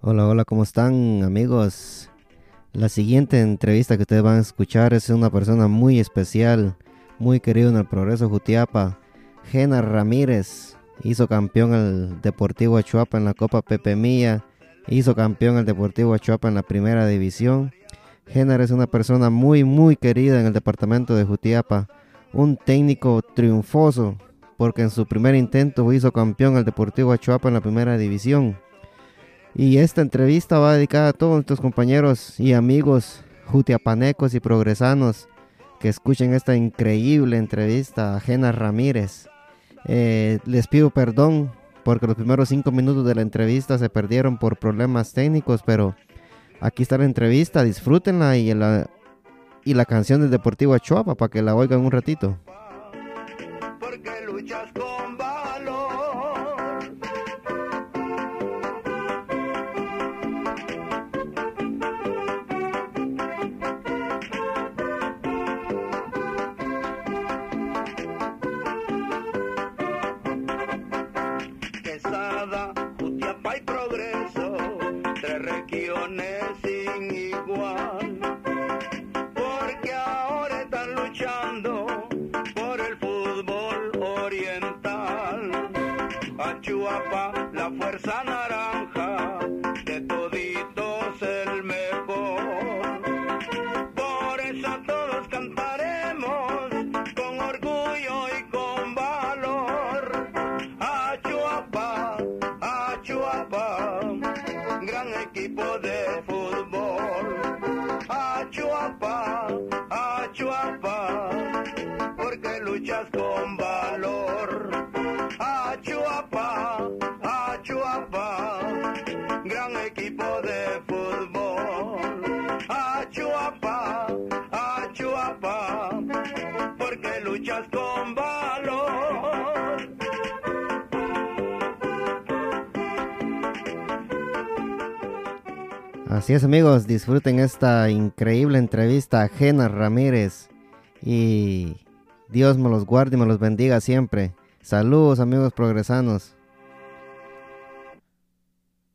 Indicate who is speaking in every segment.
Speaker 1: Hola, hola, ¿cómo están amigos? La siguiente entrevista que ustedes van a escuchar es una persona muy especial, muy querido en el Progreso Jutiapa, Gena Ramírez. Hizo campeón el Deportivo Achuapa en la Copa Pepe Mía, hizo campeón el Deportivo Achuapa en la Primera División. Genar es una persona muy, muy querida en el departamento de Jutiapa, un técnico triunfoso, porque en su primer intento hizo campeón el Deportivo Achuapa en la Primera División y esta entrevista va dedicada a todos nuestros compañeros y amigos jutiapanecos y progresanos que escuchen esta increíble entrevista a Gena Ramírez. Eh, les pido perdón porque los primeros cinco minutos de la entrevista se perdieron por problemas técnicos, pero aquí está la entrevista, disfrútenla y la, y la canción del Deportivo Achuapa para que la oigan un ratito. Así es amigos, disfruten esta increíble entrevista a Gena Ramírez y Dios me los guarde y me los bendiga siempre. Saludos amigos progresanos.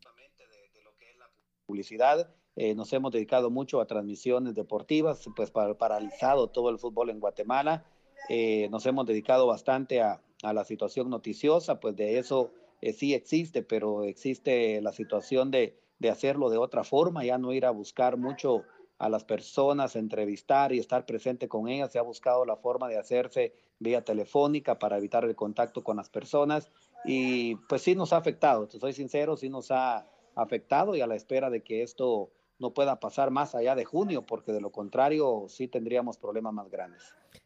Speaker 2: De, lo que es la publicidad, eh, nos hemos dedicado mucho a transmisiones deportivas, pues para, paralizado todo el fútbol en Guatemala. Eh, nos hemos dedicado bastante a, a, la situación noticiosa, pues de eso eh, sí existe, pero existe la situación de de hacerlo de otra forma, ya no ir a buscar mucho a las personas, entrevistar y estar presente con ellas. Se ha buscado la forma de hacerse vía telefónica para evitar el contacto con las personas y pues sí nos ha afectado, te soy sincero, sí nos ha afectado y a la espera de que esto no pueda pasar más allá de junio, porque de lo contrario sí tendríamos problemas más grandes.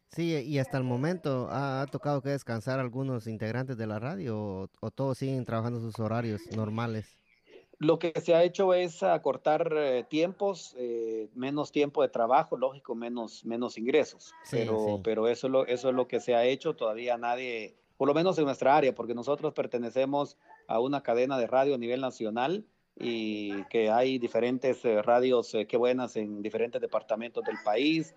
Speaker 1: Sí, y hasta el momento ha, tocado que descansar algunos integrantes de la radio o, o todos siguen trabajando sus horarios normales.
Speaker 2: Lo que se ha hecho es acortar eh, tiempos, eh, menos tiempo de trabajo, lógico, menos, menos ingresos. pero, pero eso, es lo, eso es lo que se ha hecho. Todavía nadie, por lo menos en nuestra área, porque nosotros pertenecemos a una cadena de radio a nivel nacional y que hay diferentes eh, radios que buenas en diferentes departamentos del país.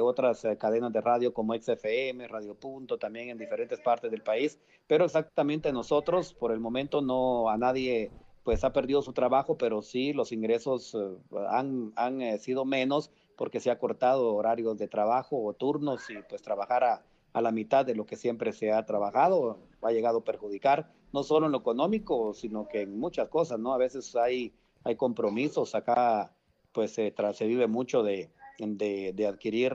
Speaker 2: otras cadenas de radio como XFM, Radio Punto, también en diferentes partes del país, pero exactamente nosotros por el momento no a nadie pues ha perdido su trabajo, pero sí los ingresos eh, han, han eh, sido menos porque se ha cortado horarios de trabajo o turnos y pues trabajar a, a, la mitad de lo que siempre se ha trabajado ha llegado a perjudicar, no solo en lo económico, sino que en muchas cosas, ¿no? A veces hay, hay compromisos, acá pues se vive mucho de, de, de adquirir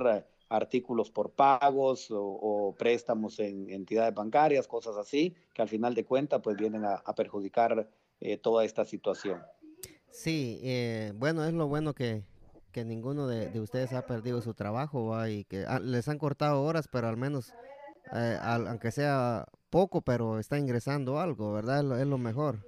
Speaker 2: artículos por pagos o, préstamos en entidades bancarias, cosas así, que al final de cuentas pues vienen a perjudicar eh, toda esta situación.
Speaker 1: Sí, eh, bueno, es lo bueno que, que ninguno de, ustedes ha perdido su trabajo y que ah, les han cortado horas, pero al menos, eh, aunque sea poco, pero está ingresando algo, ¿verdad? Es lo, es lo, mejor.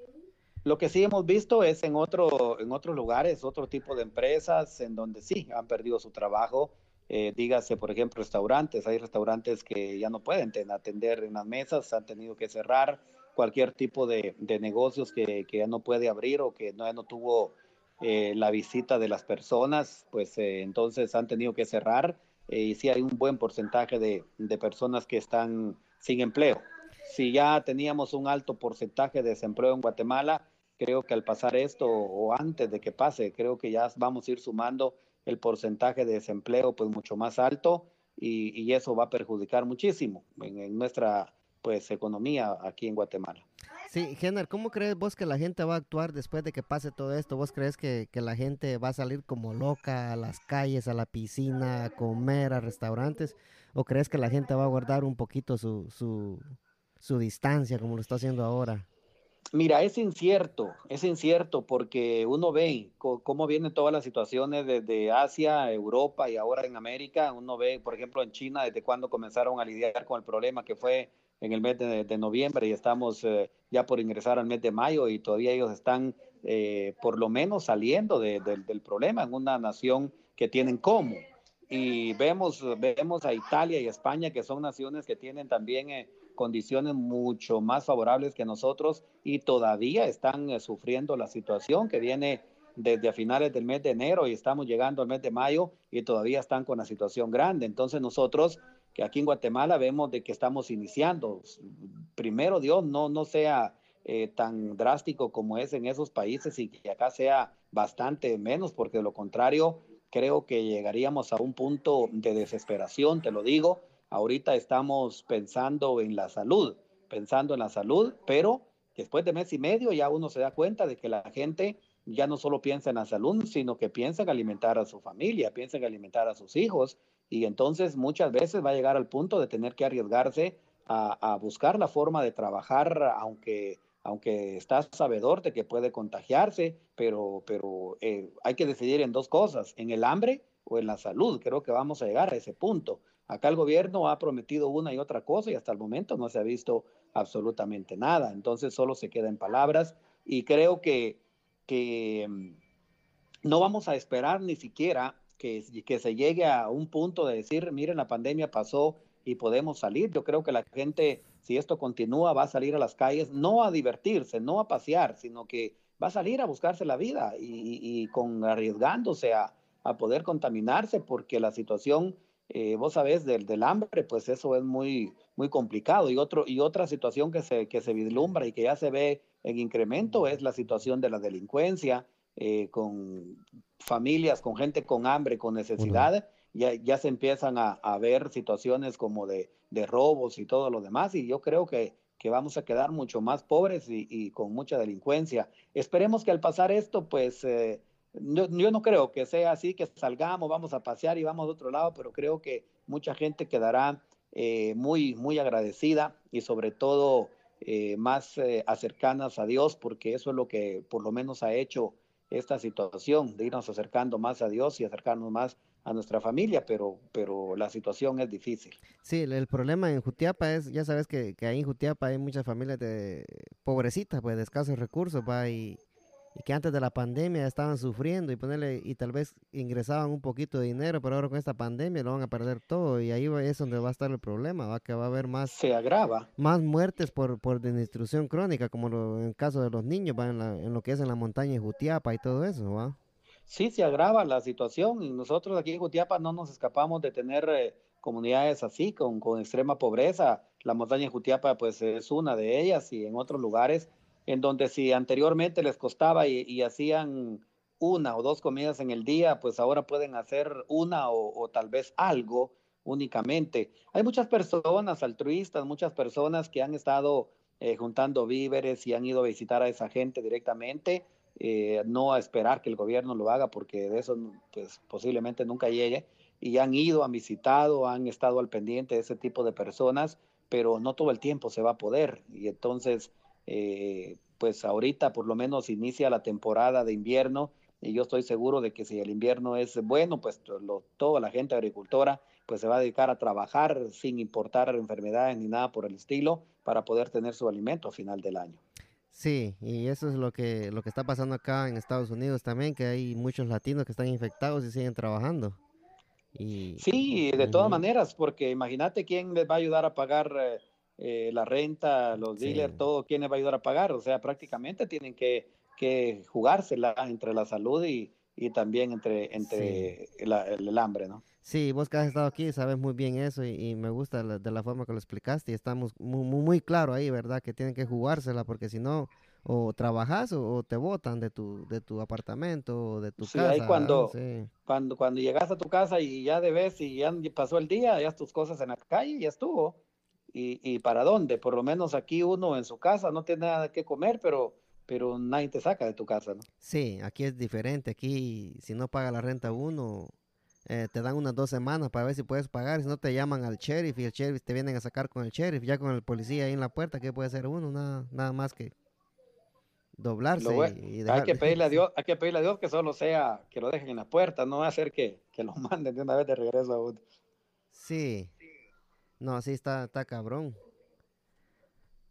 Speaker 2: Lo que sí hemos visto es en, otro, en otros lugares, otro tipo de empresas en donde sí han perdido su trabajo. dígase, por ejemplo, restaurantes. Hay restaurantes que ya no pueden atender en las mesas, han tenido que cerrar cualquier tipo de, negocios que, ya no puede abrir o que no, ya no tuvo eh, la visita de las personas, pues eh, entonces han tenido que cerrar eh, y sí hay un buen porcentaje de, personas que están sin empleo. Si ya teníamos un alto porcentaje de desempleo en Guatemala, creo que al pasar esto o antes de que pase, creo que ya vamos a ir sumando el porcentaje de desempleo pues mucho más alto y, eso va a perjudicar muchísimo en, nuestra pues economía aquí en Guatemala.
Speaker 1: Sí, Gener, ¿cómo crees vos que la gente va a actuar después de que pase todo esto? ¿Vos crees que, que, la gente va a salir como loca a las calles, a la piscina, a comer, a restaurantes? ¿O crees que la gente va a guardar un poquito su, su, su distancia como lo está haciendo ahora?
Speaker 2: Mira, es incierto, es incierto porque uno ve cómo vienen todas las situaciones desde Asia, Europa y ahora en América. Uno ve, por ejemplo, en China, desde cuando comenzaron a lidiar con el problema que fue en el mes de, noviembre y estamos eh, ya por ingresar al mes de mayo y todavía ellos están eh, por lo menos saliendo del problema en una nación que tienen como. Y vemos, vemos a Italia y España, que son naciones que tienen también... Eh, condiciones mucho más favorables que nosotros y todavía están eh, sufriendo la situación que viene desde a finales del mes de enero y estamos llegando al mes de mayo y todavía están con la situación grande. Entonces nosotros que aquí en Guatemala vemos de que estamos iniciando, primero Dios no, no sea eh, tan drástico como es en esos países y que acá sea bastante menos, porque de lo contrario creo que llegaríamos a un punto de desesperación, te lo digo, Ahorita estamos pensando en la salud, pensando en la salud, pero después de mes y medio ya uno se da cuenta de que la gente ya no solo piensa en la salud, sino que piensa en alimentar a su familia, piensa en alimentar a sus hijos, y entonces muchas veces va a llegar al punto de tener que arriesgarse a, buscar la forma de trabajar, aunque, aunque está sabedor de que puede contagiarse, pero, pero eh, hay que decidir en dos cosas, en el hambre o en la salud. Creo que vamos a llegar a ese punto. Acá el gobierno ha prometido una y otra cosa y hasta el momento no se ha visto absolutamente nada. Entonces solo se queda en palabras y creo que, que mm, no vamos a esperar ni siquiera que, que se llegue a un punto de decir, miren, la pandemia pasó y podemos salir. Yo creo que la gente, si esto continúa, va a salir a las calles, no a divertirse, no a pasear, sino que va a salir a buscarse la vida y, con arriesgándose a, a poder contaminarse porque la situación eh, vos sabés, del, del, hambre, pues eso es muy, muy complicado. Y, otro, y otra situación que se, que se vislumbra y que ya se ve en incremento es la situación de la delincuencia, eh, con familias, con gente con hambre, con necesidad. Ya, ya se empiezan a, a ver situaciones como de, de, robos y todo lo demás. Y yo creo que, que vamos a quedar mucho más pobres y, y, con mucha delincuencia. Esperemos que al pasar esto, pues... Eh, yo, no creo que sea así, que salgamos, vamos a pasear y vamos a otro lado, pero creo que mucha gente quedará eh, muy, muy agradecida y sobre todo eh, más eh, acercanas a Dios, porque eso es lo que por lo menos ha hecho esta situación, de irnos acercando más a Dios y acercarnos más a nuestra familia, pero, pero la situación es difícil.
Speaker 1: Sí, el, problema en Jutiapa es, ya sabes que, que ahí en Jutiapa hay muchas familias de pobrecitas, pues de escasos recursos, va, y, y que antes de la pandemia estaban sufriendo y ponerle y tal vez ingresaban un poquito de dinero, pero ahora con esta pandemia lo van a perder todo y ahí es donde va a estar el problema, va que va a haber más
Speaker 2: se agrava
Speaker 1: más muertes por por destrucción crónica como en el caso de los niños va en, lo que es en la montaña de Jutiapa y todo eso, va.
Speaker 2: Sí, se agrava la situación y nosotros aquí en Jutiapa no nos escapamos de tener eh, comunidades así con, con extrema pobreza. La montaña de Jutiapa pues es una de ellas y en otros lugares en donde si anteriormente les costaba y, hacían una o dos comidas en el día, pues ahora pueden hacer una o, tal vez algo únicamente. Hay muchas personas altruistas, muchas personas que han estado eh, juntando víveres y han ido a visitar a esa gente directamente, eh, no a esperar que el gobierno lo haga porque de eso pues, posiblemente nunca llegue, y han ido, han visitado, han estado al pendiente de ese tipo de personas, pero no todo el tiempo se va a poder. Y entonces eh, pues ahorita por lo menos inicia la temporada de invierno y yo estoy seguro de que si el invierno es bueno, pues toda la gente agricultora pues se va a dedicar a trabajar sin importar enfermedades ni nada por el estilo para poder tener su alimento a final del año.
Speaker 1: Sí, y eso es lo que, lo que está pasando acá en Estados Unidos también, que hay muchos latinos que están infectados y siguen trabajando.
Speaker 2: Y, sí, de todas maneras, porque imagínate quién les va a ayudar a pagar eh, eh, la renta, los dealers, todo, ¿quién va a ayudar a pagar? O sea, prácticamente tienen que, que jugársela entre la salud y, y también entre, entre el, hambre, ¿no?
Speaker 1: Sí, vos que has estado aquí sabes muy bien eso y, me gusta de la forma que lo explicaste y estamos muy, muy, claro ahí, ¿verdad? Que tienen que jugársela porque si no, o trabajas o, te botan de tu, de tu apartamento o de tu
Speaker 2: sí,
Speaker 1: casa.
Speaker 2: Ahí cuando, cuando, cuando llegas a tu casa y ya debes y ya pasó el día, ya tus cosas en la calle, ya estuvo. Y, y para dónde? Por lo menos aquí uno en su casa no tiene nada que comer, pero, pero nadie te saca de tu casa, ¿no?
Speaker 1: Sí, aquí es diferente. Aquí, si no paga la renta uno, eh, te dan unas dos semanas para ver si puedes pagar. Si no, te llaman al sheriff y el sheriff te vienen a sacar con el sheriff. Ya con el policía ahí en la puerta, ¿qué puede hacer uno? Nada, nada más que doblarse y,
Speaker 2: Hay que pedirle a Dios, hay que pedirle a Dios que solo sea que lo dejen en la puerta, no hacer que, que lo manden de una vez de regreso a uno.
Speaker 1: Sí. No, sí está, está cabrón.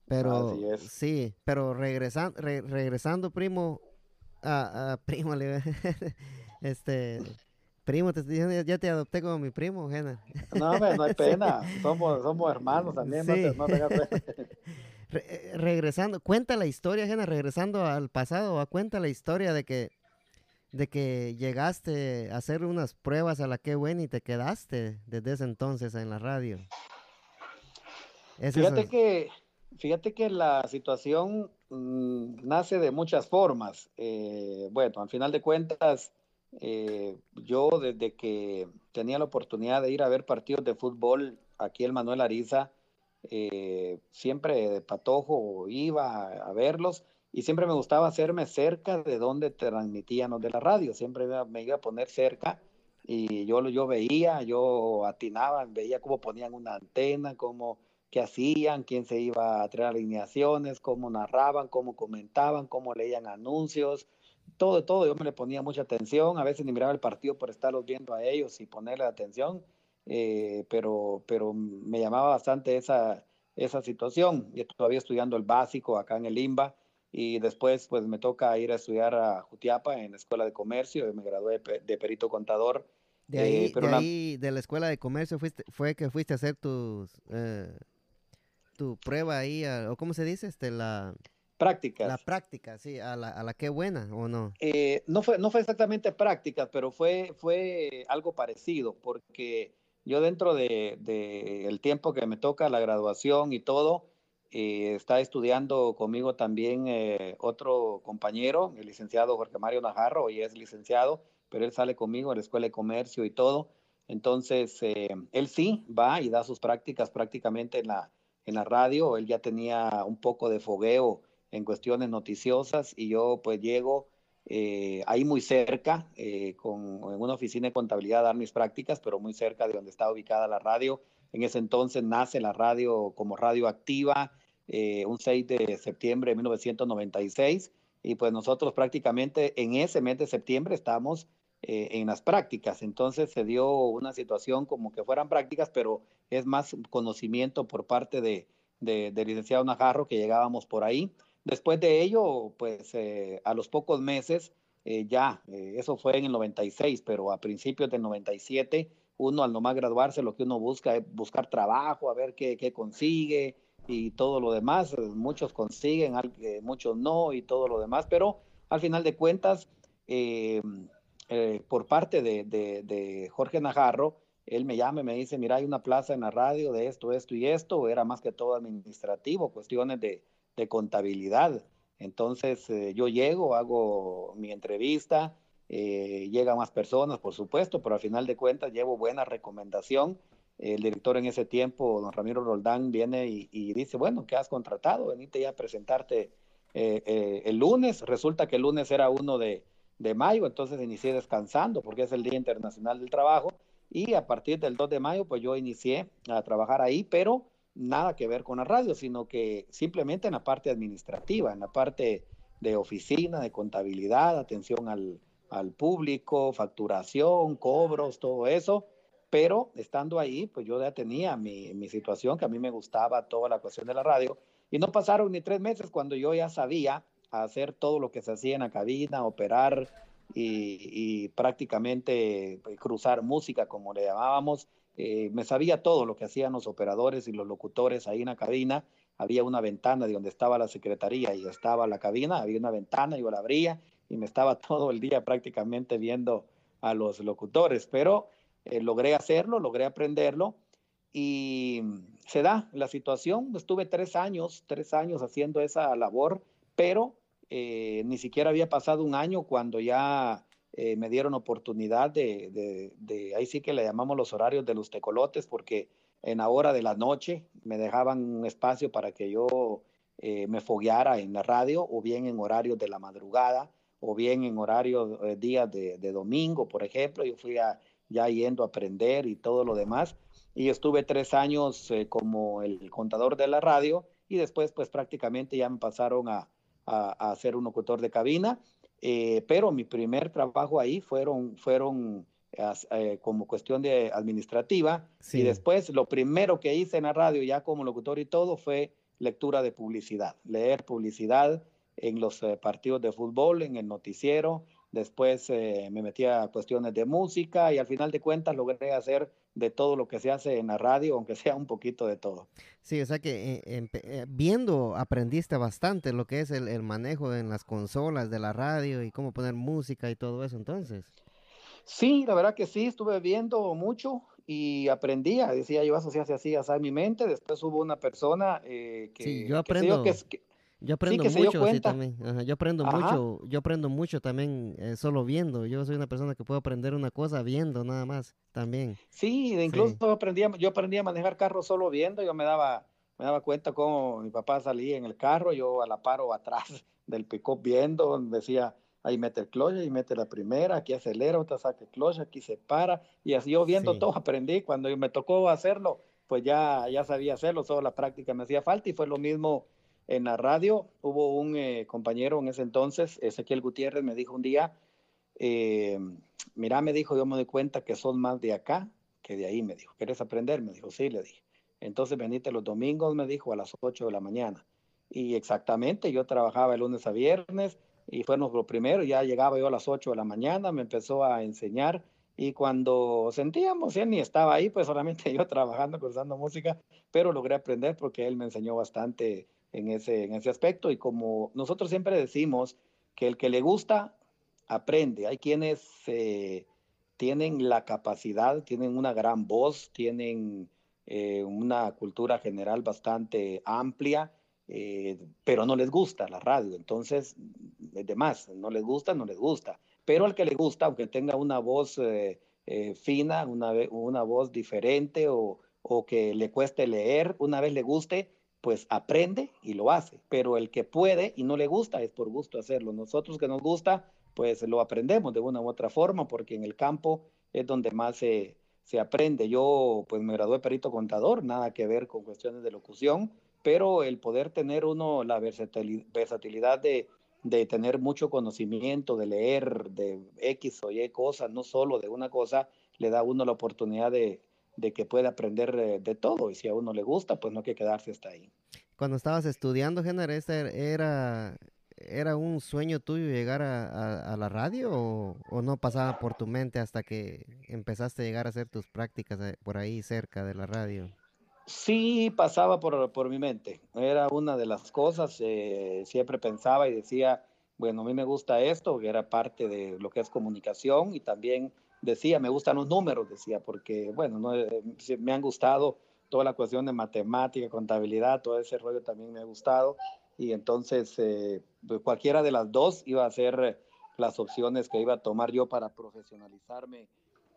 Speaker 1: Pero sí, pero regresando, regresando, primo, a, primo, este, primo, te ya te adopté como mi primo, Gena.
Speaker 2: No, no hay pena, somos, somos hermanos también, no,
Speaker 1: eh, regresando, cuenta la historia, Gena, regresando al pasado, cuenta la historia de que de que llegaste a hacer unas pruebas a la que buena y te quedaste desde ese entonces en la radio.
Speaker 2: Fíjate que fíjate que la situación mm, nace de muchas formas. Eh, bueno, al final de cuentas, eh, yo desde que tenía la oportunidad de ir a ver partidos de fútbol aquí en Manuel Ariza, eh, siempre de patojo iba a, verlos y siempre me gustaba hacerme cerca de donde transmitían los de la radio, siempre me, iba a poner cerca y yo, yo veía, yo atinaba, veía cómo ponían una antena, cómo qué hacían, quién se iba a traer alineaciones, cómo narraban, cómo comentaban, cómo leían anuncios, todo, todo. Yo me le ponía mucha atención, a veces ni miraba el partido por estarlos viendo a ellos y ponerle atención. Eh, pero, pero me llamaba bastante esa, esa situación. Yo todavía estudiando el básico acá en el IMBA y después pues me toca ir a estudiar a Jutiapa en la Escuela de Comercio me gradué de, perito contador.
Speaker 1: De ahí, eh, de, ahí de, la escuela de comercio fuiste, fue que fuiste a hacer tus, eh, tu prueba ahí, o cómo se dice, este, la...
Speaker 2: Prácticas.
Speaker 1: La práctica, sí, a la, a la que buena, ¿o no?
Speaker 2: no, fue, no fue exactamente prácticas, pero fue, fue algo parecido, porque yo dentro de, el tiempo que me toca la graduación y todo, eh, está estudiando conmigo también eh, otro compañero, el licenciado Jorge Mario Najarro, hoy es licenciado, pero él sale conmigo a la Escuela de Comercio y todo. Entonces, eh, él sí va y da sus prácticas prácticamente en la, en la radio. Él ya tenía un poco de fogueo en cuestiones noticiosas y yo pues llego eh, ahí muy cerca, eh, con, en una oficina de contabilidad a dar mis prácticas, pero muy cerca de donde está ubicada la radio. En ese entonces nace la radio como radio activa, eh, un 6 de septiembre de 1996, y pues nosotros prácticamente en ese mes de septiembre estamos en las prácticas. Entonces se dio una situación como que fueran prácticas, pero es más conocimiento por parte de, de, del licenciado Najarro que llegábamos por ahí. Después de ello, pues eh, a los pocos meses, eh, ya, eh, eso fue en el 96, pero a principios del 97, uno al nomás graduarse lo que uno busca es buscar trabajo, a ver qué, qué consigue y todo lo demás. Muchos consiguen, muchos no y todo lo demás, pero al final de cuentas, por parte de, de, de, Jorge Najarro, él me llama y me dice, mira, hay una plaza en la radio de esto, esto y esto, era más que todo administrativo, cuestiones de de contabilidad. Entonces eh, yo llego, hago mi entrevista, eh, llegan más personas, por supuesto, pero al final de cuentas llevo buena recomendación. El director en ese tiempo, don Ramiro Roldán, viene y, dice, bueno, ¿qué has contratado? Venite ya a presentarte eh, el lunes. Resulta que el lunes era uno de, de mayo, entonces inicié descansando porque es el Día Internacional del Trabajo y a partir del 2 de mayo pues yo inicié a trabajar ahí, pero nada que ver con la radio, sino que simplemente en la parte administrativa, en la parte de oficina, de contabilidad, atención al, público, facturación, cobros, todo eso. Pero estando ahí, pues yo ya tenía mi, mi, situación, que a mí me gustaba toda la cuestión de la radio. Y no pasaron ni tres meses cuando yo ya sabía hacer todo lo que se hacía en la cabina, operar y, prácticamente pues, cruzar música, como le llamábamos, eh, me sabía todo lo que hacían los operadores y los locutores ahí en la cabina. Había una ventana de donde estaba la secretaría y estaba la cabina, había una ventana, yo la abría y me estaba todo el día prácticamente viendo a los locutores, pero eh, logré hacerlo, logré aprenderlo y se da la situación. Estuve tres años, tres años haciendo esa labor, pero eh, ni siquiera había pasado un año cuando ya eh, me dieron oportunidad de, ahí sí que le llamamos los horarios de los tecolotes, porque en la hora de la noche me dejaban un espacio para que yo eh, me fogueara en la radio, o bien en horarios de la madrugada, o bien en horarios días de, de, domingo, por ejemplo. Yo fui ya yendo a aprender y todo lo demás. Y estuve tres años como el contador de la radio y después pues prácticamente ya me pasaron a, a, ser un locutor de cabina, eh, pero mi primer trabajo ahí fueron, fueron eh, como cuestión de administrativa. Y después lo primero que hice en la radio ya como locutor y todo fue lectura de publicidad, leer publicidad en los eh, partidos de fútbol, en el noticiero, después me metí a cuestiones de música y al final de cuentas logré hacer de todo lo que se hace en la radio, aunque sea un poquito de todo.
Speaker 1: Sí, o sea que eh, eh, viendo aprendiste bastante lo que es el, manejo en las consolas de la radio y cómo poner música y todo eso entonces.
Speaker 2: Sí, la verdad que sí, estuve viendo mucho y aprendía, decía yo, eso se hace así, así en mi mente, después hubo una persona eh, que...
Speaker 1: Sí, yo aprendo. que, yo aprendo mucho así también. yo aprendo mucho, yo aprendo mucho también eh, solo viendo. Yo soy una persona que puedo aprender una cosa viendo nada más también.
Speaker 2: Sí, incluso aprendía, yo aprendí a manejar carro solo viendo. Yo me daba, me daba cuenta cómo mi papá salía en el carro, yo a la paro atrás del pick viendo, decía, ahí mete el clutch, y mete la primera, aquí acelera, otra saca el clutch, aquí se para, y así yo viendo todo aprendí. Cuando me tocó hacerlo, pues ya, ya sabía hacerlo, solo la práctica me hacía falta y fue lo mismo en la radio. Hubo un eh, compañero en ese entonces, Ezequiel Gutiérrez, me dijo un día, eh, mira, me dijo, yo me doy cuenta que son más de acá que de ahí, me dijo. ¿Quieres aprender? Me dijo, sí, le dije. Entonces venite los domingos, me dijo, a las 8 de la mañana. Y exactamente, yo trabajaba el lunes a viernes y fue lo primero, ya llegaba yo a las 8 de la mañana, me empezó a enseñar y cuando sentíamos, él ni estaba ahí, pues solamente yo trabajando, cursando música, pero logré aprender porque él me enseñó bastante en ese, en ese aspecto. Y como nosotros siempre decimos que el que le gusta, aprende. Hay quienes eh, tienen la capacidad, tienen una gran voz, tienen eh, una cultura general bastante amplia, eh, pero no les gusta la radio. Entonces, de más, no les gusta, no les gusta. Pero al que le gusta, aunque tenga una voz fina, una, una voz diferente o, o que le cueste leer, una vez le guste, pues aprende y lo hace, pero el que puede y no le gusta es por gusto hacerlo. Nosotros que nos gusta, pues lo aprendemos de una u otra forma, porque en el campo es donde más se, se aprende. Yo pues me gradué perito contador, nada que ver con cuestiones de locución, pero el poder tener uno la versatilidad de, de tener mucho conocimiento, de leer de X o Y cosas, no solo de una cosa, le da a uno la oportunidad de, de que puede aprender eh, de todo y si a uno le gusta, pues no hay que quedarse hasta ahí.
Speaker 1: Cuando estabas estudiando, Género, era, era un sueño tuyo llegar a, la radio o, no pasaba por tu mente hasta que empezaste a llegar a hacer tus prácticas por ahí cerca de la radio?
Speaker 2: Sí, pasaba por, por mi mente. Era una de las cosas, eh, siempre pensaba y decía, bueno, a mí me gusta esto, que era parte de lo que es comunicación y también decía, me gustan los números, decía, porque, bueno, no, eh, me han gustado toda la cuestión de matemática, contabilidad, todo ese rollo también me ha gustado. Y entonces, eh, pues, cualquiera de las dos iba a ser las opciones que iba a tomar yo para profesionalizarme,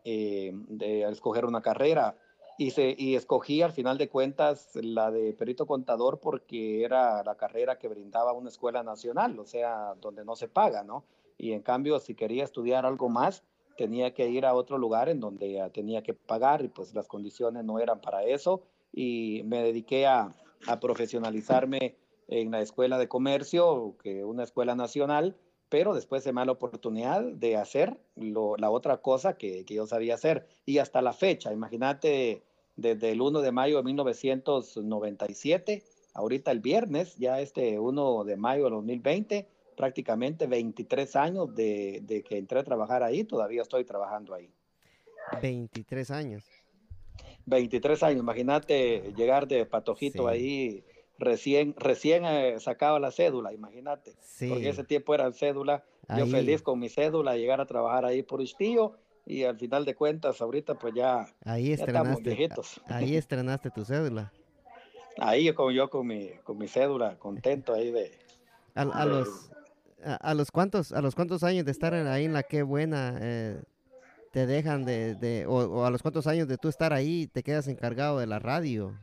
Speaker 2: eh, de escoger una carrera. Y, se, y escogí al final de cuentas la de perito contador porque era la carrera que brindaba una escuela nacional, o sea, donde no se paga, ¿no? Y en cambio, si quería estudiar algo más, tenía que ir a otro lugar en donde tenía que pagar y pues las condiciones no eran para eso y me dediqué a, a profesionalizarme en la escuela de comercio, que una escuela nacional, pero después se me da la oportunidad de hacer lo, la otra cosa que, que, yo sabía hacer. Y hasta la fecha, imagínate, desde el 1 de mayo de 1997, ahorita el viernes, ya este 1 de mayo de 2020, prácticamente 23 años de, que entré a trabajar ahí, todavía estoy trabajando ahí.
Speaker 1: 23 años.
Speaker 2: 23 años, imagínate llegar de patojito ahí, recién, recién eh, sacaba la cédula, imagínate. Sí. Porque ese tiempo era cédula, yo feliz con mi cédula, llegar a trabajar ahí por Istío y al final de cuentas ahorita pues ya,
Speaker 1: ahí estrenaste, Ahí estrenaste tu cédula.
Speaker 2: Ahí como yo con mi, con mi cédula, contento ahí de...
Speaker 1: A, los, a, los cuantos, a los cuántos años de estar ahí en la Qué Buena, eh, te dejan de, de o, a los cuantos años de tú estar ahí, te quedas encargado de la radio?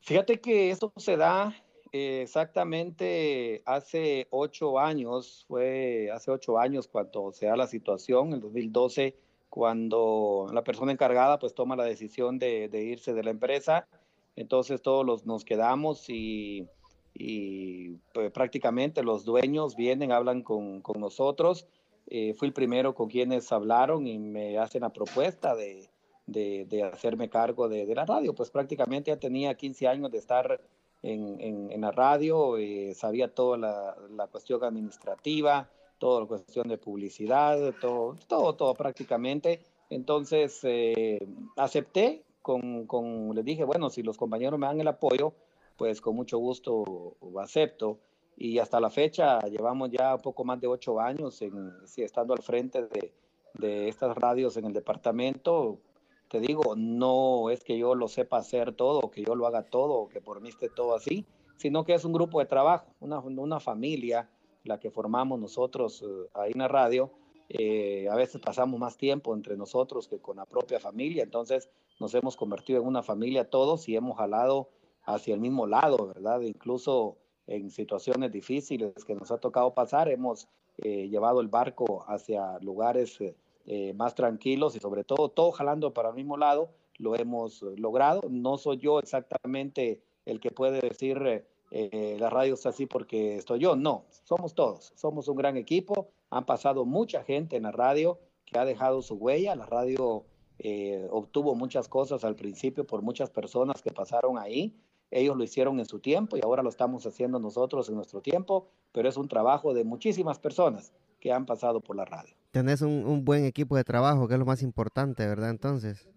Speaker 2: Fíjate que esto se da eh, exactamente hace ocho años, fue hace ocho años cuando se da la situación, en 2012, cuando la persona encargada pues toma la decisión de, de irse de la empresa, entonces todos los, nos quedamos y y pues, prácticamente los dueños vienen, hablan con, con nosotros. Eh, fui el primero con quienes hablaron y me hacen la propuesta de, de, hacerme cargo de, de, la radio. Pues prácticamente ya tenía 15 años de estar en, en, en la radio, eh, sabía toda la, la, cuestión administrativa, toda la cuestión de publicidad, todo, todo, todo prácticamente. Entonces eh, acepté, con, con, les dije, bueno, si los compañeros me dan el apoyo, pues con mucho gusto acepto. Y hasta la fecha llevamos ya poco más de ocho años en, estando al frente de, de estas radios en el departamento. Te digo, no es que yo lo sepa hacer todo, que yo lo haga todo, que por mí esté todo así, sino que es un grupo de trabajo, una, una familia, la que formamos nosotros eh, ahí en la radio. Eh, a veces pasamos más tiempo entre nosotros que con la propia familia, entonces nos hemos convertido en una familia todos y hemos jalado hacia el mismo lado, ¿verdad? Incluso en situaciones difíciles que nos ha tocado pasar, hemos eh, llevado el barco hacia lugares eh, eh, más tranquilos y sobre todo todo jalando para el mismo lado, lo hemos logrado. No soy yo exactamente el que puede decir eh, la radio está así porque estoy yo, no, somos todos, somos un gran equipo, han pasado mucha gente en la radio que ha dejado su huella, la radio eh, obtuvo muchas cosas al principio por muchas personas que pasaron ahí, ellos lo hicieron en su tiempo y ahora lo estamos haciendo nosotros en nuestro tiempo, pero es un trabajo de muchísimas personas que han pasado por la radio.
Speaker 1: Tenés un, un buen equipo de trabajo, que es lo más importante, ¿verdad? Entonces.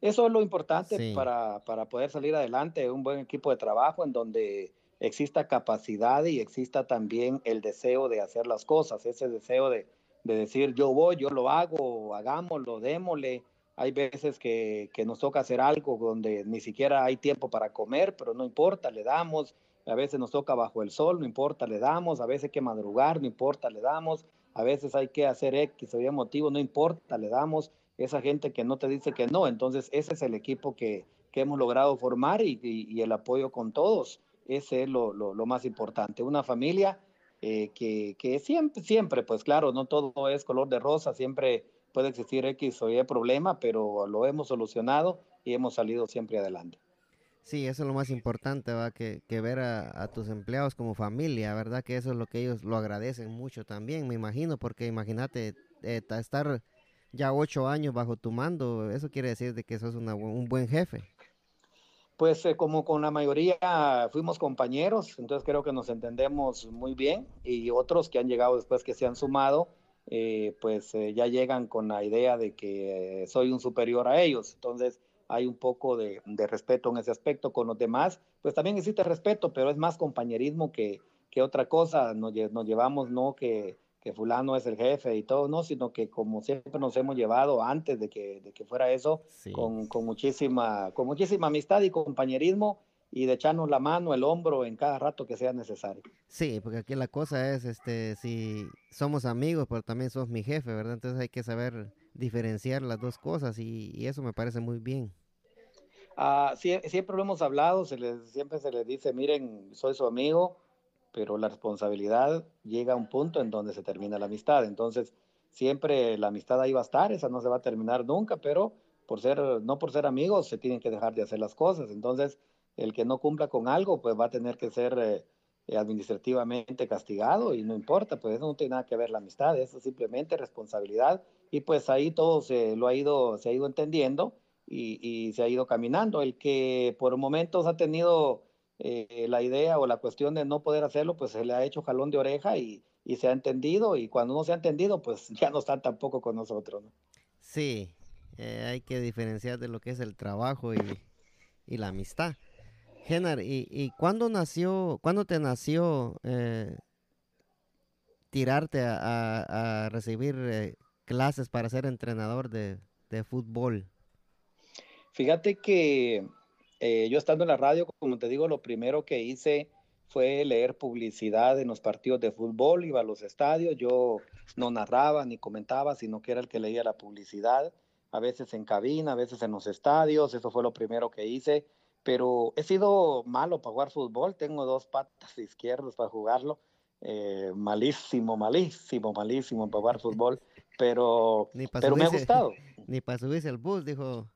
Speaker 2: Eso es lo importante sí. para, para poder salir adelante, un buen equipo de trabajo en donde exista capacidad y exista también el deseo de hacer las cosas, ese deseo de, de decir yo voy, yo lo hago, hagámoslo, démosle, hay veces que, que, nos toca hacer algo donde ni siquiera hay tiempo para comer, pero no importa, le damos. A veces nos toca bajo el sol, no importa, le damos. A veces hay que madrugar, no importa, le damos. A veces hay que hacer X o Y motivo, no importa, le damos. Esa gente que no te dice que no. Entonces, ese es el equipo que, que hemos logrado formar y, el apoyo con todos. Ese es lo, lo, lo más importante. Una familia eh, que, que siempre, siempre, pues claro, no todo es color de rosa, siempre puede existir X o Y problema, pero lo hemos solucionado y hemos salido siempre adelante.
Speaker 1: Sí, eso es lo más importante, ¿va? Que, que ver a, a, tus empleados como familia, ¿verdad? Que eso es lo que ellos lo agradecen mucho también, me imagino, porque imagínate eh, estar ya ocho años bajo tu mando, eso quiere decir de que sos una, un buen jefe.
Speaker 2: Pues eh, como con la mayoría fuimos compañeros, entonces creo que nos entendemos muy bien y otros que han llegado después que se han sumado, eh, pues eh, ya llegan con la idea de que eh, soy un superior a ellos. Entonces hay un poco de, de, respeto en ese aspecto con los demás. Pues también existe respeto, pero es más compañerismo que, que otra cosa. Nos, nos llevamos, no que, que, fulano es el jefe y todo, no, sino que como siempre nos hemos llevado antes de que, de que fuera eso, sí. con, con, muchísima, con muchísima amistad y compañerismo y de echarnos la mano, el hombro en cada rato que sea necesario.
Speaker 1: Sí, porque aquí la cosa es, este, si somos amigos, pero también sos mi jefe, ¿verdad? Entonces hay que saber diferenciar las dos cosas y, y eso me parece muy bien.
Speaker 2: Uh, sí, siempre lo hemos hablado, se les, siempre se les dice, miren, soy su amigo, pero la responsabilidad llega a un punto en donde se termina la amistad. Entonces, siempre la amistad ahí va a estar, esa no se va a terminar nunca, pero por ser, no por ser amigos, se tienen que dejar de hacer las cosas. Entonces, el que no cumpla con algo, pues va a tener que ser eh, administrativamente castigado y no importa, pues eso no tiene nada que ver la amistad, eso es simplemente responsabilidad y pues ahí todo se lo ha ido, se ha ido entendiendo y, se ha ido caminando. El que por momentos ha tenido eh, la idea o la cuestión de no poder hacerlo, pues se le ha hecho jalón de oreja y, se ha entendido y cuando no se ha entendido, pues ya no están tampoco con nosotros. ¿no?
Speaker 1: Sí, eh, hay que diferenciar de lo que es el trabajo y, y la amistad. Genar, ¿y, ¿y, cuándo nació, cuándo te nació eh, tirarte a recibir eh, clases para ser entrenador de, de fútbol?
Speaker 2: Fíjate que eh, yo estando en la radio, como te digo, lo primero que hice fue leer publicidad en los partidos de fútbol, iba a los estadios, yo no narraba ni comentaba, sino que era el que leía la publicidad, a veces en cabina, a veces en los estadios, eso fue lo primero que hice, pero he sido malo para jugar fútbol, tengo dos patas izquierdas para jugarlo, eh, malísimo, malísimo, malísimo para jugar fútbol, pero, pero me ha gustado.
Speaker 1: Ni para subirse al bus, dijo.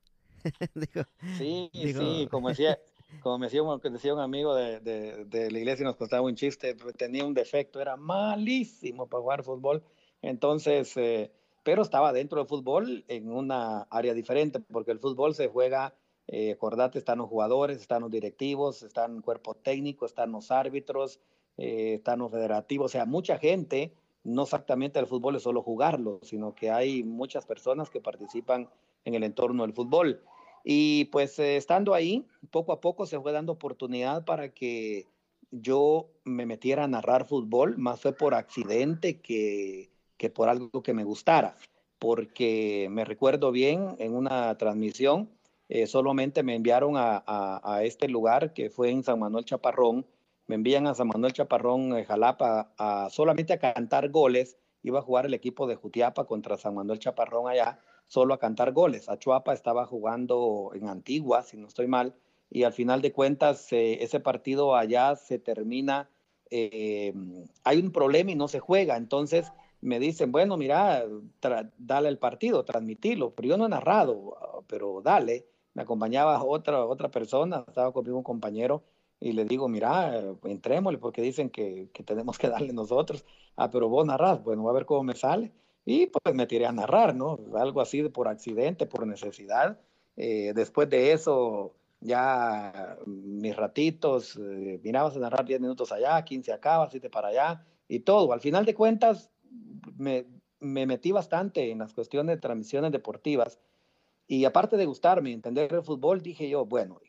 Speaker 2: sí, sí, como decía, como me decía, decía un amigo de, de, la iglesia y nos contaba un chiste, tenía un defecto, era malísimo para jugar fútbol, entonces, eh, pero estaba dentro del fútbol en una área diferente, porque el fútbol se juega, eh, acordate, están los jugadores, están los directivos, están el cuerpo técnico, están los árbitros, eh, están los federativos, o sea, mucha gente, no exactamente el fútbol es solo jugarlo, sino que hay muchas personas que participan en el entorno del fútbol. Y pues eh, estando ahí, poco a poco se fue dando oportunidad para que yo me metiera a narrar fútbol, más fue por accidente que, que por algo que me gustara, porque me recuerdo bien en una transmisión, eh, solamente me enviaron a, a, este lugar que fue en San Manuel Chaparrón, me envían a San Manuel Chaparrón, eh, Jalapa, solamente a cantar goles, iba a jugar el equipo de Jutiapa contra San Manuel Chaparrón allá, solo a cantar goles. Achuapa estaba jugando en Antigua, si no estoy mal, y al final de cuentas eh, ese partido allá se termina, eh, hay un problema y no se juega, entonces me dicen, bueno, mira, dale el partido, transmitirlo, pero yo no he narrado, pero dale. Me acompañaba otra, otra persona, estaba conmigo un compañero, y le digo, mira, entrémosle, porque dicen que, que tenemos que darle nosotros. Ah, pero vos narras, bueno, a ver cómo me sale. Y pues me tiré a narrar, ¿no? Algo así por accidente, por necesidad. Eh, después de eso, ya mis ratitos, eh, mirabas a narrar 10 minutos allá, 15 acá, 7 para allá y todo. Al final de cuentas, me, me metí bastante en las cuestiones de transmisiones deportivas. Y aparte de gustarme, entender el fútbol, dije yo, bueno,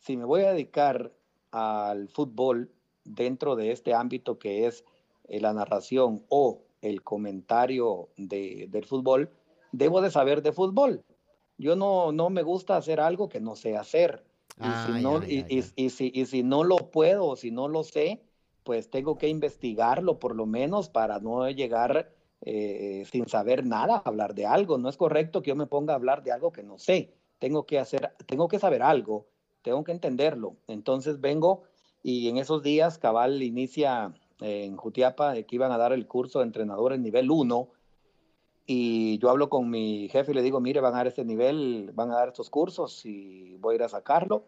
Speaker 2: si me voy a dedicar al fútbol dentro de este ámbito que es eh, la narración o el comentario de, del fútbol, debo de saber de fútbol. Yo no, no me gusta hacer algo que no sé hacer. y, si no, y, si, y si no lo puedo o si no lo sé, pues tengo que investigarlo por lo menos para no llegar eh, sin saber nada hablar de algo. No es correcto que yo me ponga a hablar de algo que no sé. Tengo que hacer, tengo que saber algo, tengo que entenderlo. Entonces vengo y en esos días Cabal inicia en Jutiapa que iban a dar el curso de entrenadores nivel 1 y yo hablo con mi jefe y le digo, mire, van a dar este nivel, van a dar estos cursos y voy a ir a sacarlo.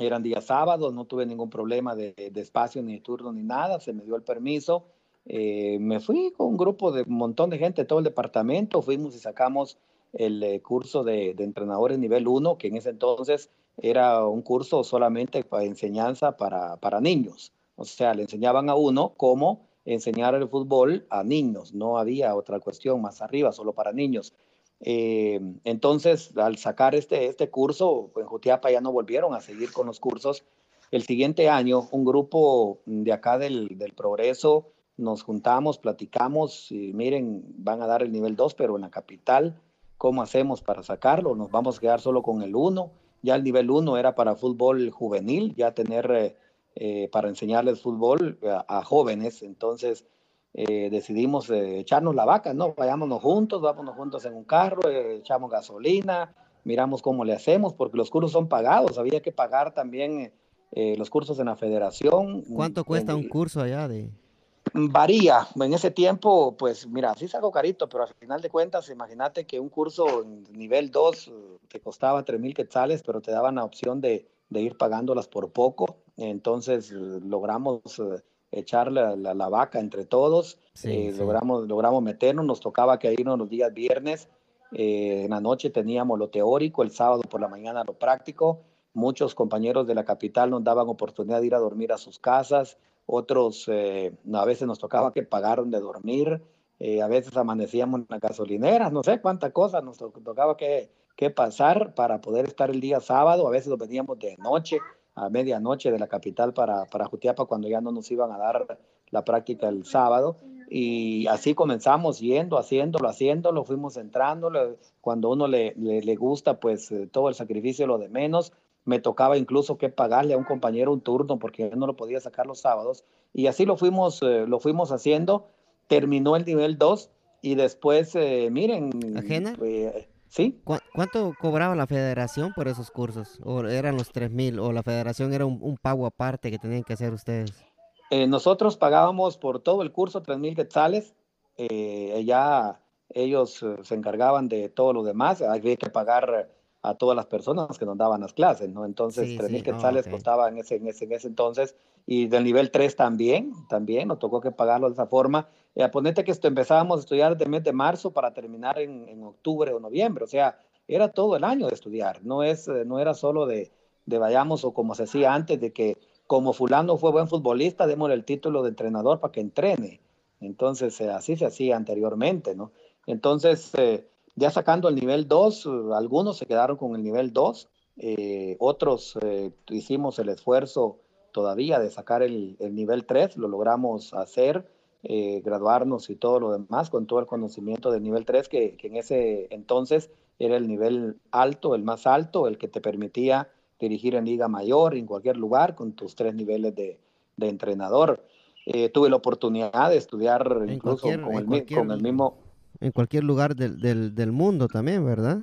Speaker 2: Eran días sábados, no tuve ningún problema de, espacio, ni de turno, ni nada, se me dio el permiso. Eh, me fui con un grupo de un montón de gente, todo el departamento, fuimos y sacamos el eh, curso de, de, entrenadores nivel 1, que en ese entonces era un curso solamente para enseñanza para, para niños. O sea, le enseñaban a uno cómo enseñar el fútbol a niños. No había otra cuestión más arriba, solo para niños. Eh, entonces, al sacar este, este curso, en Jutiapa ya no volvieron a seguir con los cursos. El siguiente año, un grupo de acá del, del Progreso, nos juntamos, platicamos y miren, van a dar el nivel 2, pero en la capital, ¿cómo hacemos para sacarlo? Nos vamos a quedar solo con el 1. Ya el nivel 1 era para fútbol juvenil, ya tener... Eh, eh, para enseñarles fútbol a, jóvenes. Entonces eh, decidimos eh, echarnos la vaca, ¿no? Vayámonos juntos, vámonos juntos en un carro, echamos gasolina, miramos cómo le hacemos, porque los cursos son pagados, había que pagar también los cursos en la federación.
Speaker 1: ¿Cuánto cuesta un curso allá de...?
Speaker 2: Varía. En ese tiempo, pues mira, sí algo carito, pero al final de cuentas, imagínate que un curso en nivel 2 te costaba 3 mil quetzales, pero te daban la opción de, de ir pagándolas por poco. Entonces logramos eh, echar la, la, vaca entre todos, eh, Logramos, logramos meternos, nos tocaba que irnos los días viernes, eh, en la noche teníamos lo teórico, el sábado por la mañana lo práctico, muchos compañeros de la capital nos daban oportunidad de ir a dormir a sus casas, otros a veces nos tocaba que pagaron de dormir, a veces amanecíamos en la gasolinera, no sé cuánta cosa nos tocaba que, que pasar para poder estar el día sábado, a veces lo veníamos de noche, a medianoche de la capital para, para Jutiapa cuando ya no nos iban a dar la práctica el sábado. Y así comenzamos yendo, haciéndolo, haciéndolo, fuimos entrando. Cuando uno le, le, gusta, pues eh, todo el sacrificio lo de menos. Me tocaba incluso que pagarle a un compañero un turno porque él no lo podía sacar los sábados. Y así lo fuimos, eh, lo fuimos haciendo. Terminó el nivel 2 y después, eh, miren...
Speaker 1: ¿Ajena?
Speaker 2: Eh, ¿Sí?
Speaker 1: ¿Cuánto cobraba la federación por esos cursos? ¿O eran los tres mil? ¿O la federación era un, pago aparte que tenían que hacer ustedes?
Speaker 2: nosotros pagábamos por todo el curso tres mil quetzales. ya ellos se encargaban de todo lo demás. Había que pagar a todas las personas que nos daban las clases, ¿no? Entonces, tres mil quetzales costaba en ese, en, ese, en ese entonces, y del nivel 3 también, también, nos tocó que pagarlo de esa forma. Y ponete que esto, empezábamos a estudiar de mes de marzo para terminar en, en, octubre o noviembre, o sea, era todo el año de estudiar, no, es, no era solo de, de vayamos o como se hacía antes, de que como fulano fue buen futbolista, démosle el título de entrenador para que entrene. Entonces, eh, así se hacía anteriormente, ¿no? Entonces, eh, ya sacando el nivel 2, algunos se quedaron con el nivel 2, eh, otros eh, hicimos el esfuerzo todavía de sacar el, nivel 3, lo logramos hacer, eh, graduarnos y todo lo demás con todo el conocimiento del nivel 3, que, en ese entonces era el nivel alto, el más alto, el que te permitía dirigir en liga mayor, en cualquier lugar, con tus tres niveles de, entrenador. tuve la oportunidad de estudiar incluso con, el, con el mismo
Speaker 1: en cualquier lugar del, del, mundo también, ¿verdad?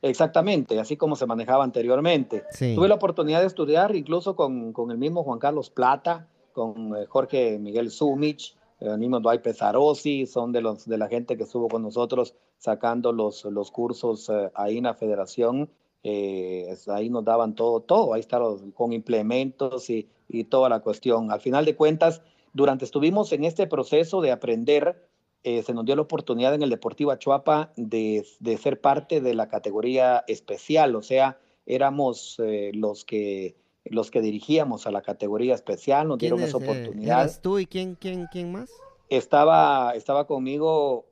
Speaker 2: Exactamente, así como se manejaba anteriormente. Tuve la oportunidad de estudiar incluso con, con el mismo Juan Carlos Plata, con eh, Jorge Miguel Sumich, el mismo Dwight Pesarosi, son de, los, de la gente que estuvo con nosotros sacando los, los cursos eh, ahí en la federación. Eh, ahí nos daban todo, todo, ahí estaban con implementos y, y toda la cuestión. Al final de cuentas, durante estuvimos en este proceso de aprender, eh, se nos dio la oportunidad en el Deportivo Achuapa de, de, ser parte de la categoría especial, o sea, éramos eh, los que los que dirigíamos a la categoría especial, nos dieron esa eh, oportunidad.
Speaker 1: ¿Eras tú y quién, quién, quién más?
Speaker 2: Estaba, estaba conmigo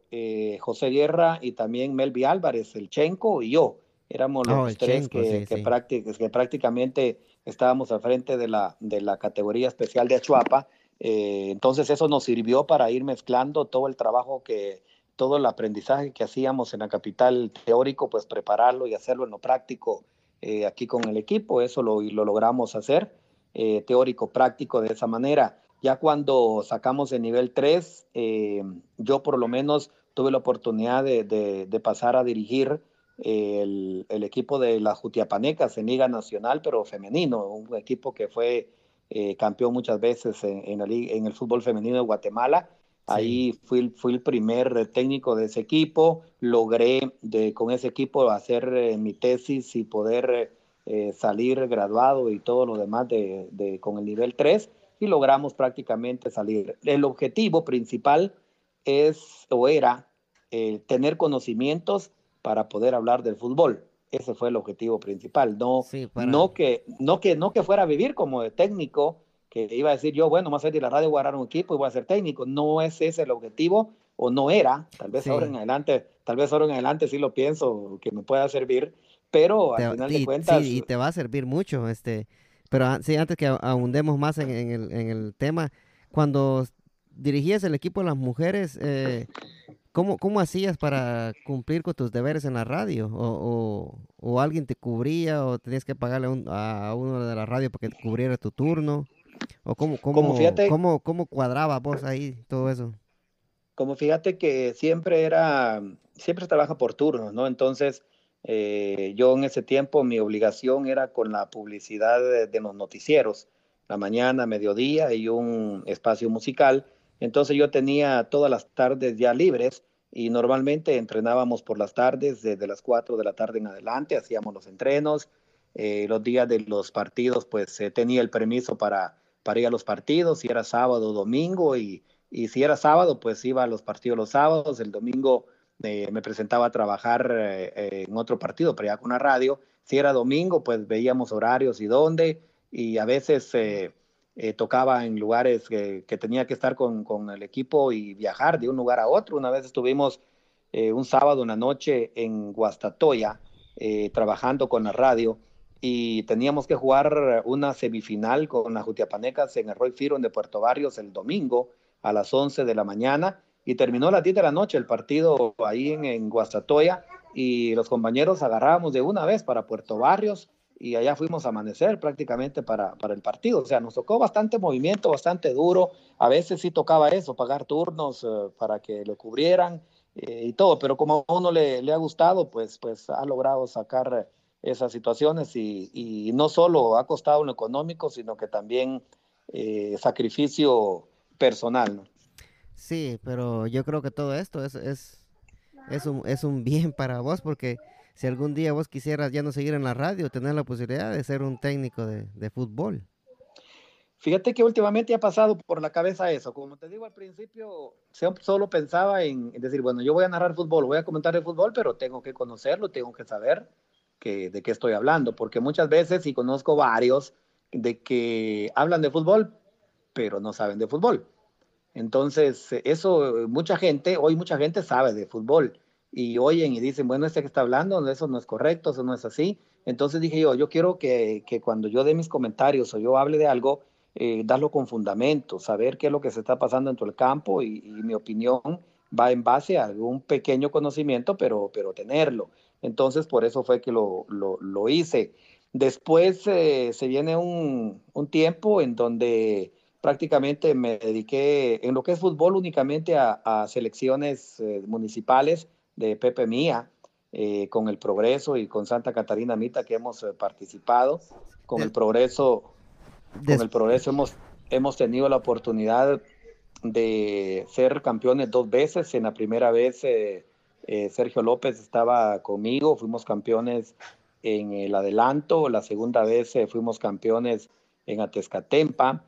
Speaker 2: José Guerra y también Melvi Álvarez, el Chenco y yo. Éramos los oh, tres que, que, prácticamente estábamos al frente de la, de la categoría especial de Achuapa eh, entonces eso nos sirvió para ir mezclando todo el trabajo que, todo el aprendizaje que hacíamos en la capital teórico, pues prepararlo y hacerlo en lo práctico eh, aquí con el equipo. Eso lo, lo logramos hacer, eh, teórico, práctico de esa manera. Ya cuando sacamos el nivel 3, yo por lo menos tuve la oportunidad de, de, pasar a dirigir el, el, equipo de las Jutiapanecas en Liga Nacional, pero femenino, un equipo que fue eh, campeón muchas veces en, en, el fútbol femenino de Guatemala. Ahí fui, fui, el primer técnico de ese equipo, logré de, con ese equipo hacer eh, mi tesis y poder eh, salir graduado y todo lo demás de, de, con el nivel 3 y logramos prácticamente salir. El objetivo principal es o era tener conocimientos para poder hablar del fútbol. Ese fue el objetivo principal, no, no, que, no, que, no que fuera a vivir como de técnico, que iba a decir yo, bueno, más de la radio voy a agarrar un equipo y voy a ser técnico. No es ese el objetivo, o no era, tal vez ahora en adelante, tal vez ahora en adelante sí lo pienso que me pueda servir, pero al final de cuentas...
Speaker 1: Sí, y te va a servir mucho, este, pero sí, antes que ahondemos más en, el, en el tema, cuando dirigías el equipo de las mujeres, eh, ¿Cómo, ¿Cómo hacías para cumplir con tus deberes en la radio? ¿O, o, alguien te cubría o tenías que pagarle a uno de la radio para que cubriera tu turno? ¿O cómo, cómo, cómo, cómo cuadraba vos ahí todo eso?
Speaker 2: Como fíjate que siempre era, siempre se trabaja por turnos, ¿no? Entonces, eh, yo en ese tiempo mi obligación era con la publicidad de, de los noticieros, la mañana, mediodía y un espacio musical entonces yo tenía todas las tardes ya libres y normalmente entrenábamos por las tardes, desde las 4 de la tarde en adelante, hacíamos los entrenos. Eh, los días de los partidos, pues eh, tenía el permiso para, para ir a los partidos, si era sábado o domingo, y, y, si era sábado, pues iba a los partidos los sábados, el domingo eh, me presentaba a trabajar en otro partido, pero ya con la radio. Si era domingo, pues veíamos horarios y dónde, y a veces eh, tocaba en lugares que, tenía que estar con, con, el equipo y viajar de un lugar a otro. Una vez estuvimos eh, un sábado en la noche en Guastatoya eh, trabajando con la radio y teníamos que jugar una semifinal con las Jutiapanecas en el Roy Firon de Puerto Barrios el domingo a las 11 de la mañana y terminó a las 10 de la noche el partido ahí en, en Guastatoya y los compañeros agarrábamos de una vez para Puerto Barrios y allá fuimos a amanecer prácticamente para, para, el partido. O sea, nos tocó bastante movimiento, bastante duro. A veces sí tocaba eso, pagar turnos eh, para que lo cubrieran eh, y todo, pero como a uno le, le, ha gustado, pues, pues ha logrado sacar esas situaciones y, y, no solo ha costado lo económico, sino que también eh, sacrificio personal. ¿no?
Speaker 1: Sí, pero yo creo que todo esto es, es, es, un, es un bien para vos porque si algún día vos quisieras ya no seguir en la radio, tener la posibilidad de ser un técnico de, de fútbol.
Speaker 2: Fíjate que últimamente ha pasado por la cabeza eso. Como te digo al principio, solo pensaba en decir, bueno, yo voy a narrar fútbol, voy a comentar el fútbol, pero tengo que conocerlo, tengo que saber que, de qué estoy hablando, porque muchas veces, y conozco varios, de que hablan de fútbol, pero no saben de fútbol. Entonces, eso, mucha gente, hoy mucha gente sabe de fútbol, y oyen y dicen, bueno, este que está hablando, eso no es correcto, eso no es así. Entonces dije yo, yo quiero que, que cuando yo dé mis comentarios o yo hable de algo, eh, darlo con fundamento, saber qué es lo que se está pasando en todo el campo y, mi opinión va en base a algún pequeño conocimiento, pero, pero tenerlo. Entonces, por eso fue que lo, lo, lo hice. Después eh, se viene un, un, tiempo en donde prácticamente me dediqué en lo que es fútbol únicamente a, a selecciones eh, municipales de Pepe Mía, eh, con el Progreso y con Santa Catarina Mita que hemos eh, participado. Con el Progreso, con el Progreso hemos, hemos tenido la oportunidad de ser campeones dos veces. En la primera vez eh, Sergio López estaba conmigo, fuimos campeones en el adelanto. La segunda vez fuimos campeones en Atezcatempa.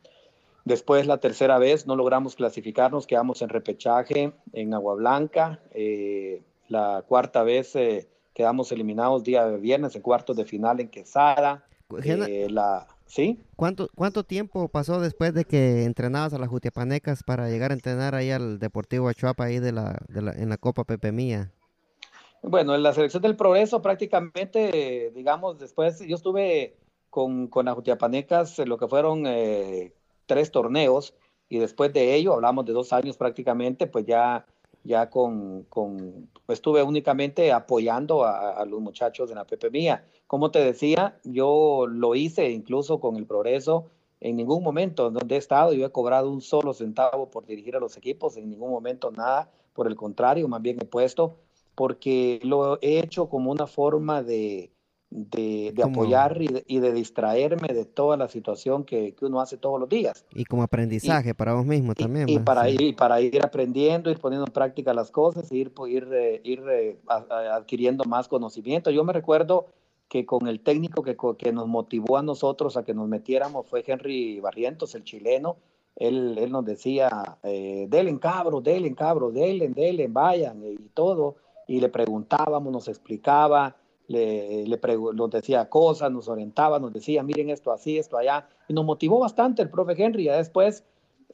Speaker 2: Después, la tercera vez, no logramos clasificarnos, quedamos en repechaje en Agua Blanca. Eh, la cuarta vez eh, quedamos eliminados día de viernes en cuartos de final en Quesada. Eh, la, ¿Sí?
Speaker 1: ¿Cuánto, ¿Cuánto tiempo pasó después de que entrenabas a las Jutiapanecas para llegar a entrenar ahí al Deportivo Achuapa ahí de la, de la, en la Copa Pepe Mía?
Speaker 2: Bueno, en la selección del progreso prácticamente, digamos, después yo estuve con, con las Jutiapanecas lo que fueron eh, tres torneos y después de ello, hablamos de dos años prácticamente, pues ya ya con, con estuve únicamente apoyando a, los muchachos de la Pepe Mía. Como te decía, yo lo hice incluso con el progreso. En ningún momento donde he estado yo he cobrado un solo centavo por dirigir a los equipos, en ningún momento nada, por el contrario, más bien he puesto, porque lo he hecho como una forma de, de, apoyar y de, distraerme de toda la situación que, uno hace todos los días.
Speaker 1: Y como aprendizaje para vos mismo también.
Speaker 2: Y, para, ir, para ir aprendiendo, ir poniendo en práctica las cosas, ir, ir, eh, ir eh, adquiriendo más conocimiento. Yo me recuerdo que con el técnico que, que nos motivó a nosotros a que nos metiéramos fue Henry Barrientos, el chileno. Él, él nos decía, eh, delen cabros, delen cabros, delen, delen, vayan y todo. Y le preguntábamos, nos explicaba le, le nos decía cosas, nos orientaba, nos decía, miren esto así, esto allá, y nos motivó bastante el profe Henry. Ya después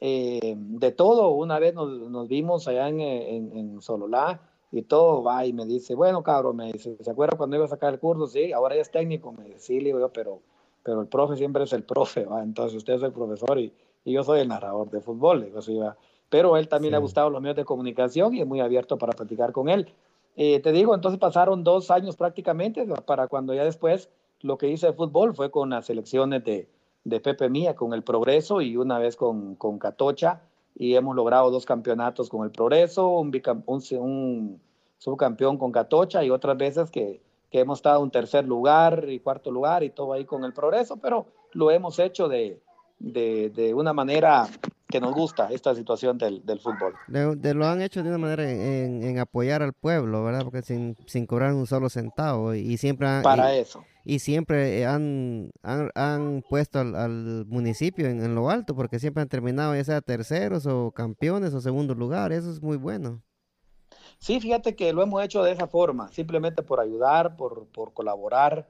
Speaker 2: eh, de todo, una vez nos, nos vimos allá en, en, en, Sololá y todo va y me dice, bueno, cabrón, me dice, ¿se acuerda cuando iba a sacar el curso? Sí, ahora ya es técnico. Me dice, sí, le digo yo, pero, pero el profe siempre es el profe, ¿va? entonces usted es el profesor y, y yo soy el narrador de fútbol. Digo, sí, ¿va? Pero él también le ha gustado los medios de comunicación y es muy abierto para platicar con él. Eh, te digo, entonces pasaron dos años prácticamente para cuando ya después lo que hice de fútbol fue con las selecciones de, de Pepe Mía, con el Progreso y una vez con, con Catocha y hemos logrado dos campeonatos con el Progreso, un, un, subcampeón con Catocha y otras veces que, que hemos estado en tercer lugar y cuarto lugar y todo ahí con el Progreso, pero lo hemos hecho de, de, de una manera que nos gusta esta situación del, del fútbol.
Speaker 1: De, lo han hecho de una manera en, en, apoyar al pueblo, ¿verdad? Porque sin, sin cobrar un solo centavo y siempre han,
Speaker 2: para eso
Speaker 1: y siempre han, han, han puesto al, al municipio en, en, lo alto porque siempre han terminado ya sea terceros o campeones o segundo lugar, eso es muy bueno.
Speaker 2: Sí, fíjate que lo hemos hecho de esa forma, simplemente por ayudar, por, por colaborar,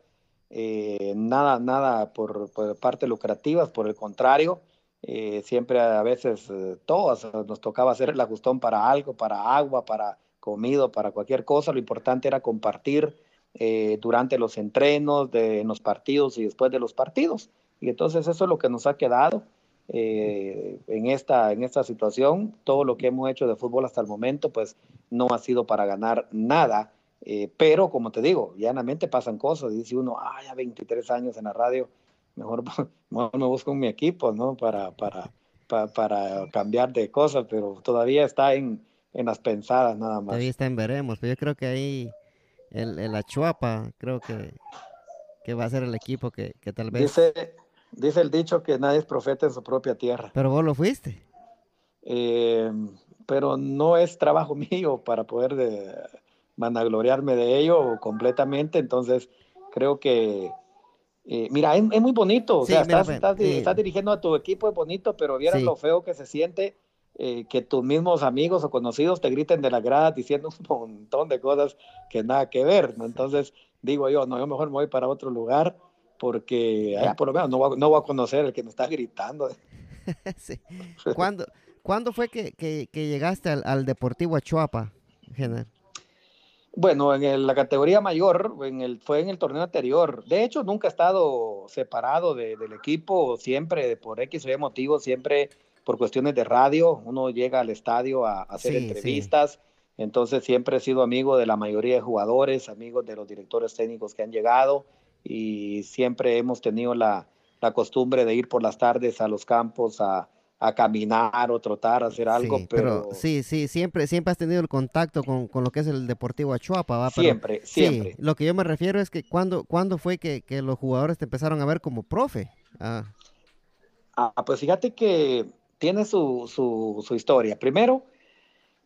Speaker 2: eh, nada, nada por, por parte lucrativas, por el contrario, eh, siempre a veces eh, todos nos tocaba hacer el ajustón para algo, para agua, para comida, para cualquier cosa. Lo importante era compartir eh, durante los entrenos, de, en los partidos y después de los partidos. Y entonces eso es lo que nos ha quedado en, esta, en esta situación. Todo lo que hemos hecho de fútbol hasta el momento, pues no ha sido para ganar nada. Eh, pero, como te digo, llanamente pasan cosas. Dice uno, ah, ya 23 años en la radio, mejor, me busco mi equipo, ¿no? Para, para, para, cambiar de cosas, pero todavía está en, en las pensadas nada más.
Speaker 1: Todavía está en veremos, pero yo creo que ahí el, el Achuapa, creo que, que va a ser el equipo que, que tal vez...
Speaker 2: Dice, dice el dicho que nadie es profeta en su propia tierra.
Speaker 1: Pero vos lo fuiste.
Speaker 2: Eh, pero no es trabajo mío para poder de, vanagloriarme de ello completamente, entonces creo que eh, mira, es, muy bonito, o sea, estás, estás, dirigiendo a tu equipo, es bonito, pero vieras lo feo que se siente eh, que tus mismos amigos o conocidos te griten de la grada diciendo un montón de cosas que nada que ver, ¿no? Entonces digo yo, no, yo mejor me voy para otro lugar porque por lo menos no voy, no voy, a conocer el que me está gritando.
Speaker 1: sí. ¿Cuándo, ¿Cuándo, fue que, que, llegaste al, al, Deportivo Achuapa, general?
Speaker 2: Bueno, en la categoría mayor, en el, fue en el torneo anterior. De hecho, nunca he estado separado del equipo, siempre por X o Y motivo, siempre por cuestiones de radio. Uno llega al estadio a, hacer entrevistas, entonces siempre he sido amigo de la mayoría de jugadores, amigos de los directores técnicos que han llegado y siempre hemos tenido la, la costumbre de ir por las tardes a los campos a, a caminar o trotar, a hacer algo, pero...
Speaker 1: Sí, sí, siempre, siempre has tenido el contacto con, lo que es el Deportivo Achuapa, ¿va?
Speaker 2: siempre, siempre.
Speaker 1: lo que yo me refiero es que cuando, ¿cuándo fue que, los jugadores te empezaron a ver como profe?
Speaker 2: Ah, ah pues fíjate que tiene su, su, historia. Primero,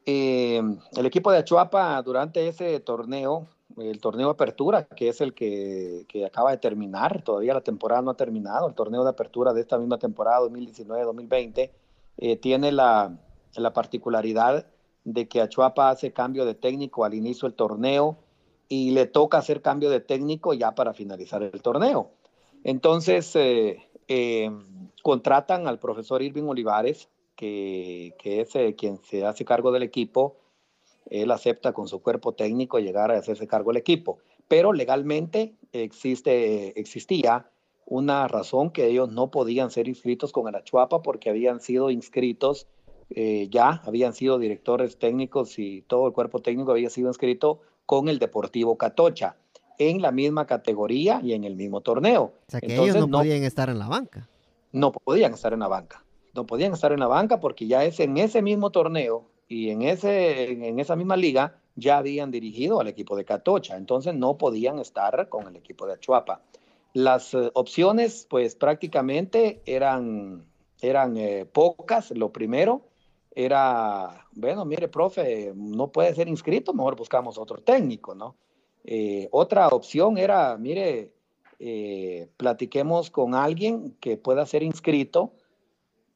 Speaker 2: eh, el equipo de Achuapa durante ese torneo el torneo de apertura, que es el que, acaba de terminar, todavía la temporada no ha terminado, el torneo de apertura de esta misma temporada 2019-2020, eh, tiene la, particularidad de que Achuapa hace cambio de técnico al inicio del torneo y le toca hacer cambio de técnico ya para finalizar el torneo. Entonces, eh, eh, contratan al profesor Irving Olivares, que, que es quien se hace cargo del equipo, él acepta con su cuerpo técnico llegar a hacerse cargo del equipo. Pero legalmente existe, existía una razón que ellos no podían ser inscritos con el Achuapa porque habían sido inscritos eh, ya, habían sido directores técnicos y todo el cuerpo técnico había sido inscrito con el Deportivo Catocha en la misma categoría y en el mismo torneo.
Speaker 1: O sea que ellos no, no podían estar en la banca.
Speaker 2: No podían estar en la banca. No podían estar en la banca porque ya es en ese mismo torneo y en, ese, en esa misma liga ya habían dirigido al equipo de Catocha, entonces no podían estar con el equipo de Achuapa. Las eh, opciones, pues prácticamente eran, eran eh, pocas. Lo primero era, bueno, mire, profe, no puede ser inscrito, mejor buscamos otro técnico, ¿no? Eh, otra opción era, mire, platiquemos con alguien que pueda ser inscrito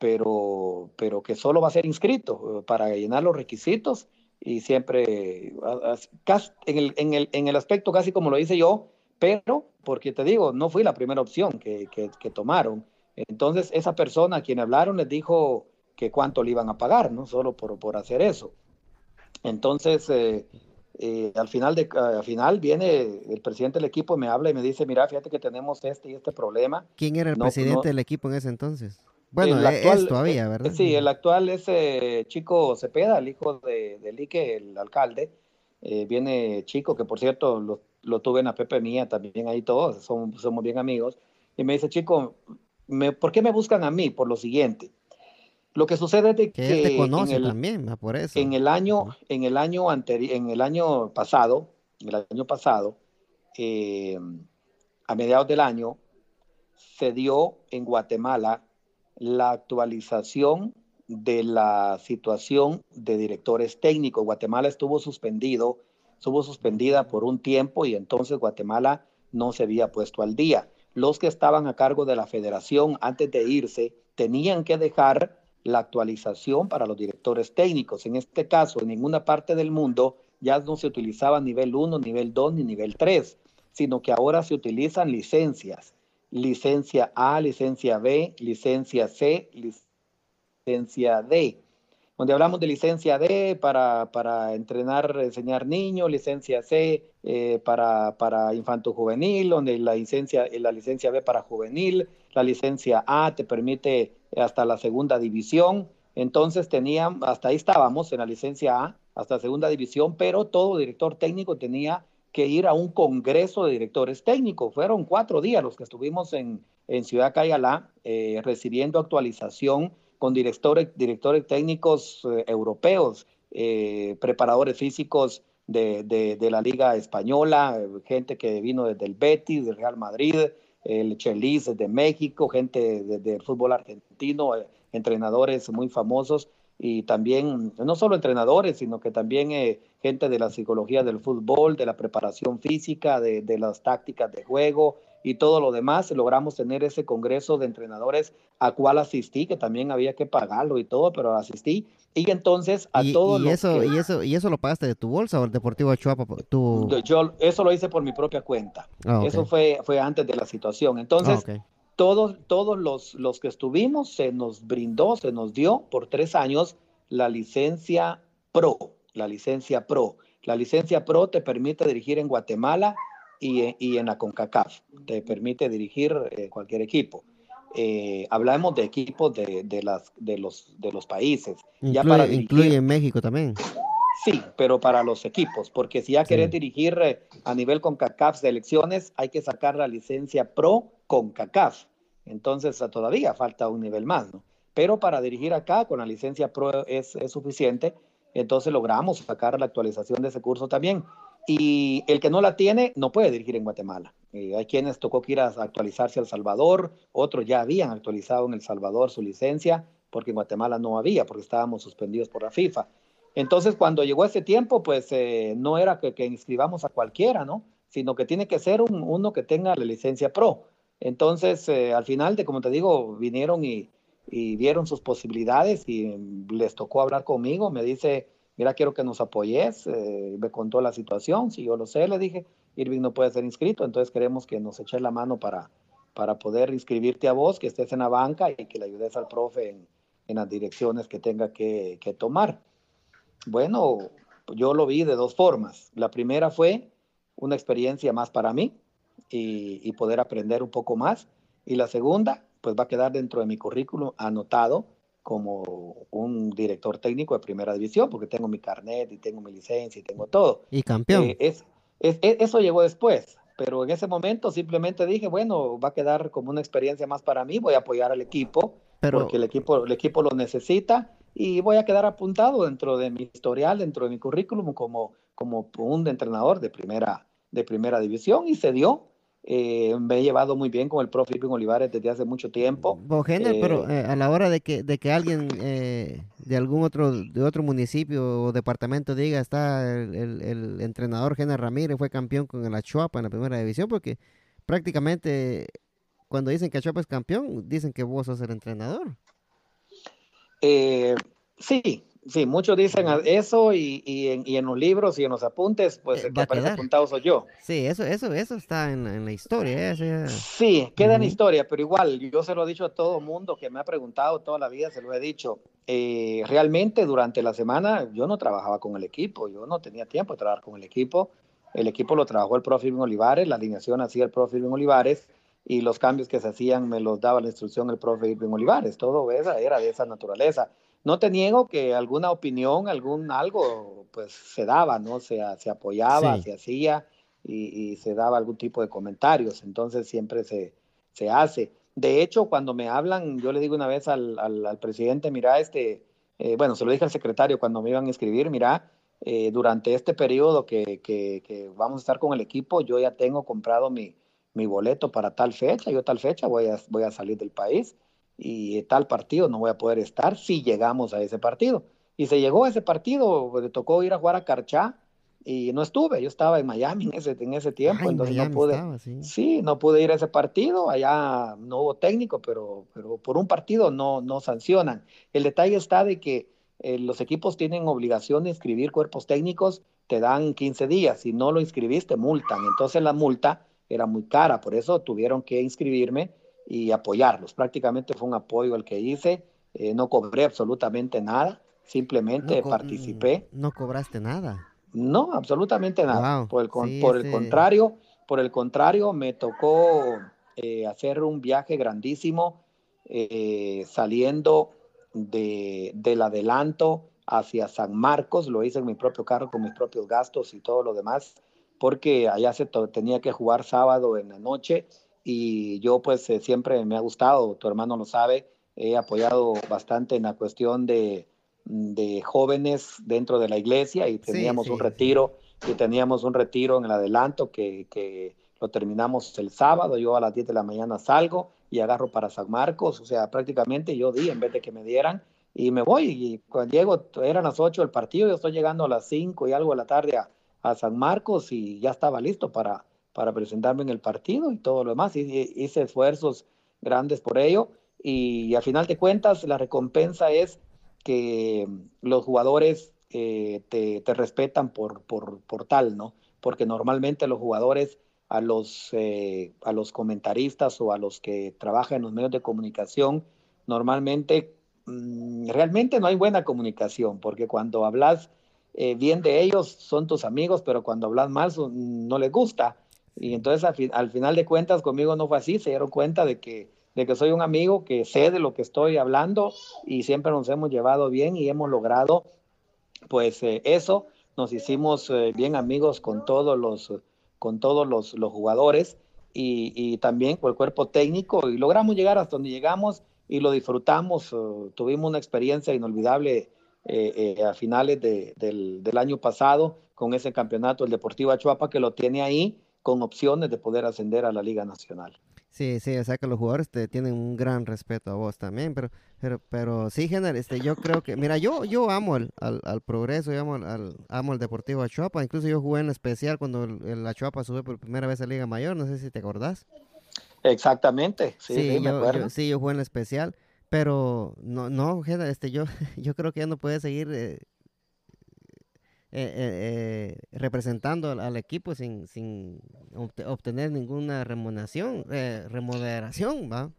Speaker 2: pero, pero que solo va a ser inscrito eh, para llenar los requisitos y siempre en el, en, el, en el aspecto casi como lo hice yo, pero porque te digo, no fui la primera opción que, que, tomaron. Entonces esa persona a quien hablaron les dijo que cuánto le iban a pagar, ¿no? Solo por, por hacer eso. Entonces, eh, eh, al, final de, al final viene el presidente del equipo, me habla y me dice, mira, fíjate que tenemos este y este problema.
Speaker 1: ¿Quién era el presidente del equipo en ese entonces? Bueno, el actual, es todavía, ¿verdad?
Speaker 2: Sí, el actual es eh, Chico Cepeda, el hijo de, de Lique, el alcalde. Eh, viene Chico, que por cierto lo, lo, tuve en la Pepe Mía también ahí todos, somos, somos bien amigos. Y me dice, Chico, me, ¿por qué me buscan a mí? Por lo siguiente. Lo que sucede es que,
Speaker 1: que te conoce en el, también, por eso.
Speaker 2: En el año, en el año anterior, en el año pasado, el año pasado, eh, a mediados del año, se dio en Guatemala la actualización de la situación de directores técnicos. Guatemala estuvo suspendido, estuvo suspendida por un tiempo y entonces Guatemala no se había puesto al día. Los que estaban a cargo de la federación antes de irse tenían que dejar la actualización para los directores técnicos. En este caso, en ninguna parte del mundo ya no se utilizaba nivel 1, nivel 2 ni nivel 3, sino que ahora se utilizan licencias licencia A, licencia B, licencia C, licencia D. Donde hablamos de licencia D para, para entrenar, enseñar niños, licencia C eh, para, para infanto juvenil, donde la licencia, la licencia B para juvenil, la licencia A te permite hasta la segunda división. Entonces tenían, hasta ahí estábamos en la licencia A, hasta segunda división, pero todo director técnico tenía que ir a un congreso de directores técnicos. Fueron cuatro días los que estuvimos en, en Ciudad Cayalá eh, recibiendo actualización con directores, directores técnicos eh, europeos, eh, preparadores físicos de, de, la Liga Española, gente que vino desde el Betis, del Real Madrid, el Chelis de México, gente del fútbol argentino, entrenadores muy famosos y también no solo entrenadores, sino que también gente de la psicología del fútbol, de la preparación física, de, de las tácticas de juego, y todo lo demás. Logramos tener ese congreso de entrenadores a cual asistí, que también había que pagarlo y todo, pero asistí. Y entonces a todo
Speaker 1: y eso, y eso ¿Y eso lo pagaste de tu bolsa o el Deportivo Chuapa? Tu...
Speaker 2: Yo eso lo hice por mi propia cuenta. Ah, eso fue, fue antes de la situación. Entonces, ah, todos, todos los, los que estuvimos se nos brindó, se nos dio por tres años la licencia PRO, la licencia PRO. La licencia PRO te permite dirigir en Guatemala y, en la CONCACAF. Te permite dirigir eh, cualquier equipo. Eh, hablamos de equipos de, de, las, de, los, de los países.
Speaker 1: Incluye, ya para incluye México también.
Speaker 2: Sí, pero para los equipos, porque si ya querés dirigir eh, a nivel CONCACAF selecciones, hay que sacar la licencia pro CONCACAF. Entonces todavía falta un nivel más, ¿no? Pero para dirigir acá con la licencia pro es, es suficiente, entonces logramos sacar la actualización de ese curso también. Y el que no la tiene no puede dirigir en Guatemala. Eh, hay quienes tocó que ir a actualizarse a El Salvador, otros ya habían actualizado en El Salvador su licencia, porque en Guatemala no había, porque estábamos suspendidos por la FIFA. Entonces, cuando llegó ese tiempo, pues eh, no era que, inscribamos a cualquiera, ¿no? Sino que tiene que ser uno que tenga la licencia pro. Entonces, eh, al final de, como te digo, vinieron y, y vieron sus posibilidades y les tocó hablar conmigo. Me dice, mira, quiero que nos apoyes. Eh, me contó la situación, si yo lo sé, le dije, Irving no puede ser inscrito, entonces queremos que nos eches la mano para, para poder inscribirte a vos, que estés en la banca y que le ayudes al profe en, en las direcciones que tenga que, que, tomar. Bueno, yo lo vi de dos formas. La primera fue una experiencia más para mí y, y poder aprender un poco más. Y la segunda, pues va a quedar dentro de mi currículum anotado como un director técnico de primera división, porque tengo mi carnet y tengo mi licencia y tengo todo.
Speaker 1: Y campeón. Eh,
Speaker 2: es, es, eso llegó después, pero en ese momento simplemente dije, bueno, va a quedar como una experiencia más para mí, voy a apoyar al equipo, porque el equipo, el equipo lo necesita y voy a quedar apuntado dentro de mi historial, dentro de mi currículum como, como un entrenador de primera, de primera división y se dio. Eh, me he llevado muy bien con el profe Irving Olivares desde hace mucho tiempo.
Speaker 1: pero eh, a la hora de que, de que alguien eh, de algún otro de otro municipio o departamento diga está el, el, entrenador Gener Ramírez fue campeón con el Achuapa en la primera división, porque prácticamente cuando dicen que Achuapa es campeón, dicen que vos sos el entrenador.
Speaker 2: sí, Sí, muchos dicen eso y, y, en, y, en, los libros y en los apuntes, pues eh, el que aparece apuntado soy yo.
Speaker 1: Sí, eso, eso, eso está en, en la historia.
Speaker 2: ¿eh? Sí, queda en historia, pero igual, yo se lo he dicho a todo mundo que me ha preguntado toda la vida, se lo he dicho. Eh, realmente durante la semana yo no trabajaba con el equipo, yo no tenía tiempo de trabajar con el equipo. El equipo lo trabajó el profe Olivares, la alineación hacía el profe Olivares y los cambios que se hacían me los daba la instrucción el profe Irving Olivares. Todo eso era de esa naturaleza no te niego que alguna opinión, algún algo, pues se daba, ¿no? Se, se apoyaba, se hacía y, se daba algún tipo de comentarios, entonces siempre se, se hace. De hecho, cuando me hablan, yo le digo una vez al, al, presidente, mira, este, eh, bueno, se lo dije al secretario cuando me iban a escribir, mira, eh, durante este periodo que, que, que, vamos a estar con el equipo, yo ya tengo comprado mi, mi boleto para tal fecha, yo tal fecha voy a, voy a salir del país y tal partido no voy a poder estar si llegamos a ese partido. Y se llegó a ese partido, le tocó ir a jugar a Carchá y no estuve, yo estaba en Miami en ese, en ese tiempo, entonces no pude, ¿sí? no pude ir a ese partido, allá no hubo técnico, pero, pero por un partido no, no sancionan. El detalle está de que eh, los equipos tienen obligación de inscribir cuerpos técnicos, te dan 15 días, si no lo inscribiste, multan, entonces la multa era muy cara, por eso tuvieron que inscribirme y apoyarlos. Prácticamente fue un apoyo el que hice, eh, no cobré absolutamente nada, simplemente participé.
Speaker 1: No cobraste nada.
Speaker 2: No, absolutamente nada. Por, el, por el contrario, por el contrario, me tocó eh, hacer un viaje grandísimo eh, saliendo de, del adelanto hacia San Marcos, lo hice en mi propio carro con mis propios gastos y todo lo demás porque allá se tenía que jugar sábado en la noche y yo pues eh, siempre me ha gustado, tu hermano lo sabe, he apoyado bastante en la cuestión de, de jóvenes dentro de la iglesia y teníamos un retiro y teníamos un retiro en el adelanto que, que, lo terminamos el sábado, yo a las 10 de la mañana salgo y agarro para San Marcos, o sea, prácticamente yo di en vez de que me dieran y me voy y cuando llego eran las 8 del partido, yo estoy llegando a las 5 y algo de la tarde a, a San Marcos y ya estaba listo para, para presentarme en el partido y todo lo demás, hice esfuerzos grandes por ello y, a final de cuentas la recompensa es que los jugadores eh, te, te, respetan por, por, por, tal, ¿no? Porque normalmente los jugadores a los, eh, a los comentaristas o a los que trabajan en los medios de comunicación, normalmente mmm, realmente no hay buena comunicación, porque cuando hablas eh, bien de ellos son tus amigos, pero cuando hablas mal son, no les gusta. Y entonces al, al, final de cuentas conmigo no fue así, se dieron cuenta de que, de que soy un amigo que sé de lo que estoy hablando y siempre nos hemos llevado bien y hemos logrado pues eh, eso, nos hicimos eh, bien amigos con todos los con todos los, los jugadores y, y, también con el cuerpo técnico y logramos llegar hasta donde llegamos y lo disfrutamos. Uh, tuvimos una experiencia inolvidable eh, eh, a finales de, del, del, año pasado con ese campeonato, el Deportivo Achuapa, que lo tiene ahí con opciones de poder ascender a la Liga Nacional.
Speaker 1: Sí, sí, o sea que los jugadores te tienen un gran respeto a vos también, pero, pero, pero sí, general, este, yo creo que, mira, yo, yo amo el, al, al progreso, yo amo, al, amo el Deportivo Achuapa, incluso yo jugué en especial cuando el, el Achuapa sube por primera vez a Liga Mayor, no sé si te acordás.
Speaker 2: Exactamente, sí, sí,
Speaker 1: sí
Speaker 2: me acuerdo.
Speaker 1: Yo, sí, yo jugué en especial, pero no, no, este, yo, yo creo que ya no puede seguir eh, eh, eh, representando al, al, equipo sin, sin obtener ninguna remuneración, eh, remuneración, ¿va?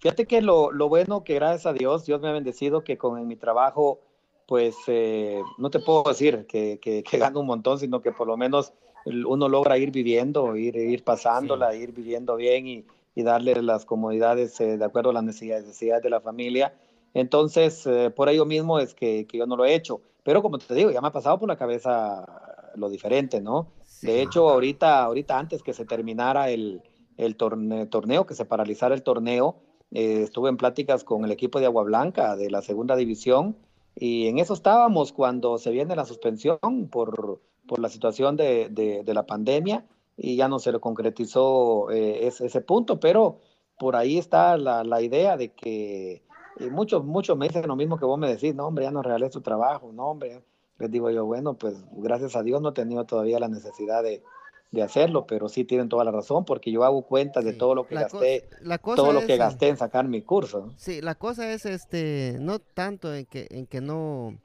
Speaker 2: Fíjate que lo, lo, bueno que gracias a Dios, Dios me ha bendecido que con mi trabajo, pues eh, no te puedo decir que, que, que, gano un montón, sino que por lo menos uno logra ir viviendo, ir, ir pasándola, sí. ir viviendo bien y, y, darle las comodidades eh, de acuerdo a las necesidades, necesidades de la familia. Entonces, eh, por ello mismo es que, que yo no lo he hecho. Pero como te digo, ya me ha pasado por la cabeza lo diferente, ¿no? Sí. De hecho, ahorita, ahorita antes que se terminara el, el torneo, torneo, que se paralizara el torneo, eh, estuve en pláticas con el equipo de Agua Blanca de la segunda división y en eso estábamos cuando se viene la suspensión por, por la situación de, de, de la pandemia y ya no se lo concretizó eh, ese, ese, punto, pero por ahí está la, la idea de que muchos, muchos me dicen lo mismo que vos me decís, no, hombre, ya no realé tu trabajo, no, hombre. Les digo yo, bueno, pues gracias a Dios no he tenido todavía la necesidad de, de hacerlo, pero sí tienen toda la razón, porque yo hago cuenta de todo lo que la gasté, la todo lo que es, gasté en sacar mi curso.
Speaker 1: Sí, la cosa es, este, no tanto en que, en que no,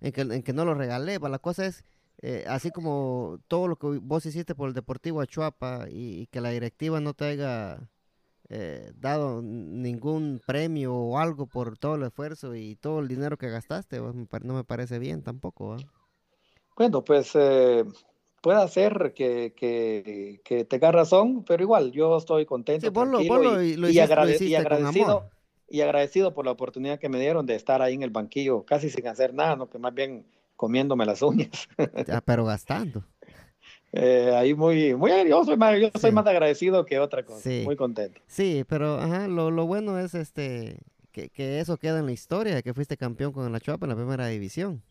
Speaker 1: en que, en que no lo regalé, la cosa es, eh, así como todo lo que vos hiciste por el Deportivo Achuapa y, y que la directiva no te haya eh, dado ningún premio o algo por todo el esfuerzo y todo el dinero que gastaste, no me parece bien tampoco. ¿eh?
Speaker 2: Bueno, pues eh, puede ser que, que, que, tenga razón, pero igual yo estoy contento
Speaker 1: sí, lo,
Speaker 2: y,
Speaker 1: lo
Speaker 2: y, agrade y, agradecido. Y agradecido por la oportunidad que me dieron de estar ahí en el banquillo, casi sin hacer nada, ¿no? que más bien comiéndome las uñas.
Speaker 1: ya, pero gastando.
Speaker 2: Eh, ahí muy, muy, yo soy más, yo soy más agradecido que otra cosa, sí. muy contento.
Speaker 1: Sí, pero ajá, lo, lo bueno es este que, que, eso queda en la historia, que fuiste campeón con la Chuapa en la primera división.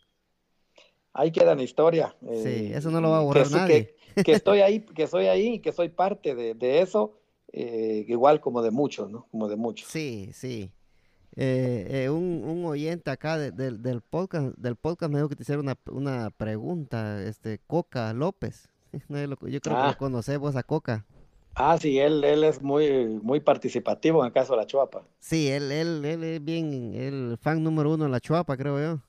Speaker 2: Ahí queda en la historia.
Speaker 1: Eh, sí, eso no lo va a borrar
Speaker 2: que,
Speaker 1: nadie.
Speaker 2: Que, que, estoy ahí, que soy ahí, que soy parte de, de eso, eh, igual como de muchos, ¿no? Como de muchos.
Speaker 1: Sí, sí. Eh, eh, un, un, oyente acá de, de, del podcast del podcast me dijo que te hiciera una, una pregunta, este Coca López. Yo creo ah. que lo conoces vos a Coca.
Speaker 2: Ah, sí, él, él es muy, muy participativo en el caso de la Chuapa.
Speaker 1: Sí, él, él, él es bien el fan número uno de la Chuapa, creo yo.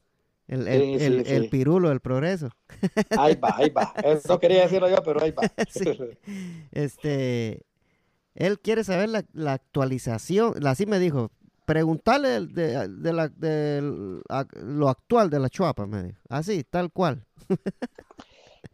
Speaker 1: El, el, sí, sí, el, sí. el, pirulo del progreso.
Speaker 2: Ahí va, ahí va. Eso quería decirlo yo, pero ahí va.
Speaker 1: Este, él quiere saber la, la, actualización, así me dijo, preguntarle de, de, la, de lo actual de la Chuapa, me dijo. Así, tal cual.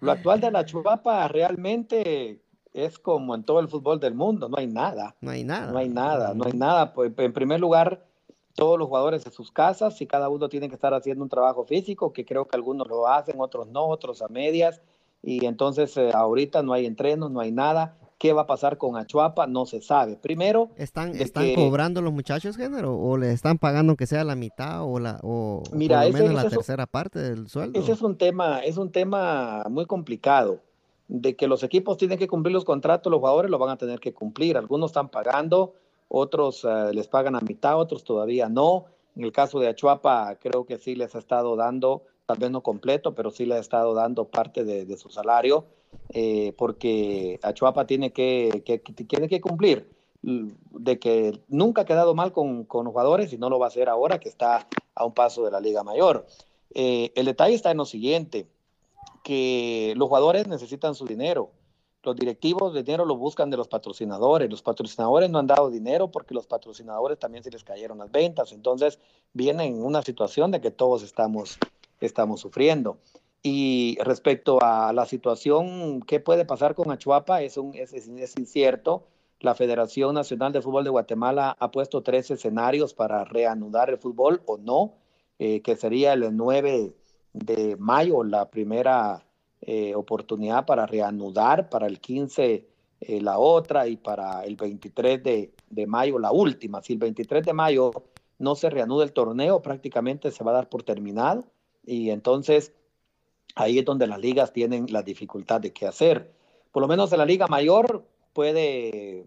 Speaker 2: Lo actual de la Chuapa realmente es como en todo el fútbol del mundo, no hay nada.
Speaker 1: No hay nada.
Speaker 2: No hay nada, no hay nada. Pues, en primer lugar, todos los jugadores en sus casas y cada uno tiene que estar haciendo un trabajo físico, que creo que algunos lo hacen, otros no, otros a medias. y entonces eh, ahorita no hay entrenos, no hay nada. ¿Qué va a pasar con Achuapa? No se sabe. Primero,
Speaker 1: ¿están, están cobrando los muchachos género o le están pagando que sea la mitad o la o
Speaker 2: Mira,
Speaker 1: por lo menos la tercera parte del sueldo?
Speaker 2: Ese es un tema, es un tema muy complicado de que los equipos tienen que cumplir los contratos, los jugadores lo van a tener que cumplir. Algunos están pagando, otros eh, les pagan a mitad, otros todavía no. En el caso de Achuapa, creo que sí les ha estado dando, tal vez no completo, pero sí les ha estado dando parte de su salario eh, porque Achuapa tiene que, tiene que cumplir de que nunca ha quedado mal con, con, los jugadores y no lo va a hacer ahora que está a un paso de la Liga Mayor. Eh, el detalle está en lo siguiente, que los jugadores necesitan su dinero. Los directivos de dinero lo buscan de los patrocinadores. Los patrocinadores no han dado dinero porque los patrocinadores también se les cayeron las ventas. Entonces viene en una situación de que todos estamos, estamos sufriendo. Y respecto a la situación, ¿qué puede pasar con Achuapa? Es, un, es, es, incierto. La Federación Nacional de Fútbol de Guatemala ha puesto tres escenarios para reanudar el fútbol o no, eh, que sería el 9 de mayo la primera eh, oportunidad para reanudar, para el 15 eh, la otra y para el 23 de, de mayo la última. Si el 23 de mayo no se reanuda el torneo, prácticamente se va a dar por terminado y entonces ahí es donde las ligas tienen la dificultad de qué hacer. Por lo menos en la liga mayor puede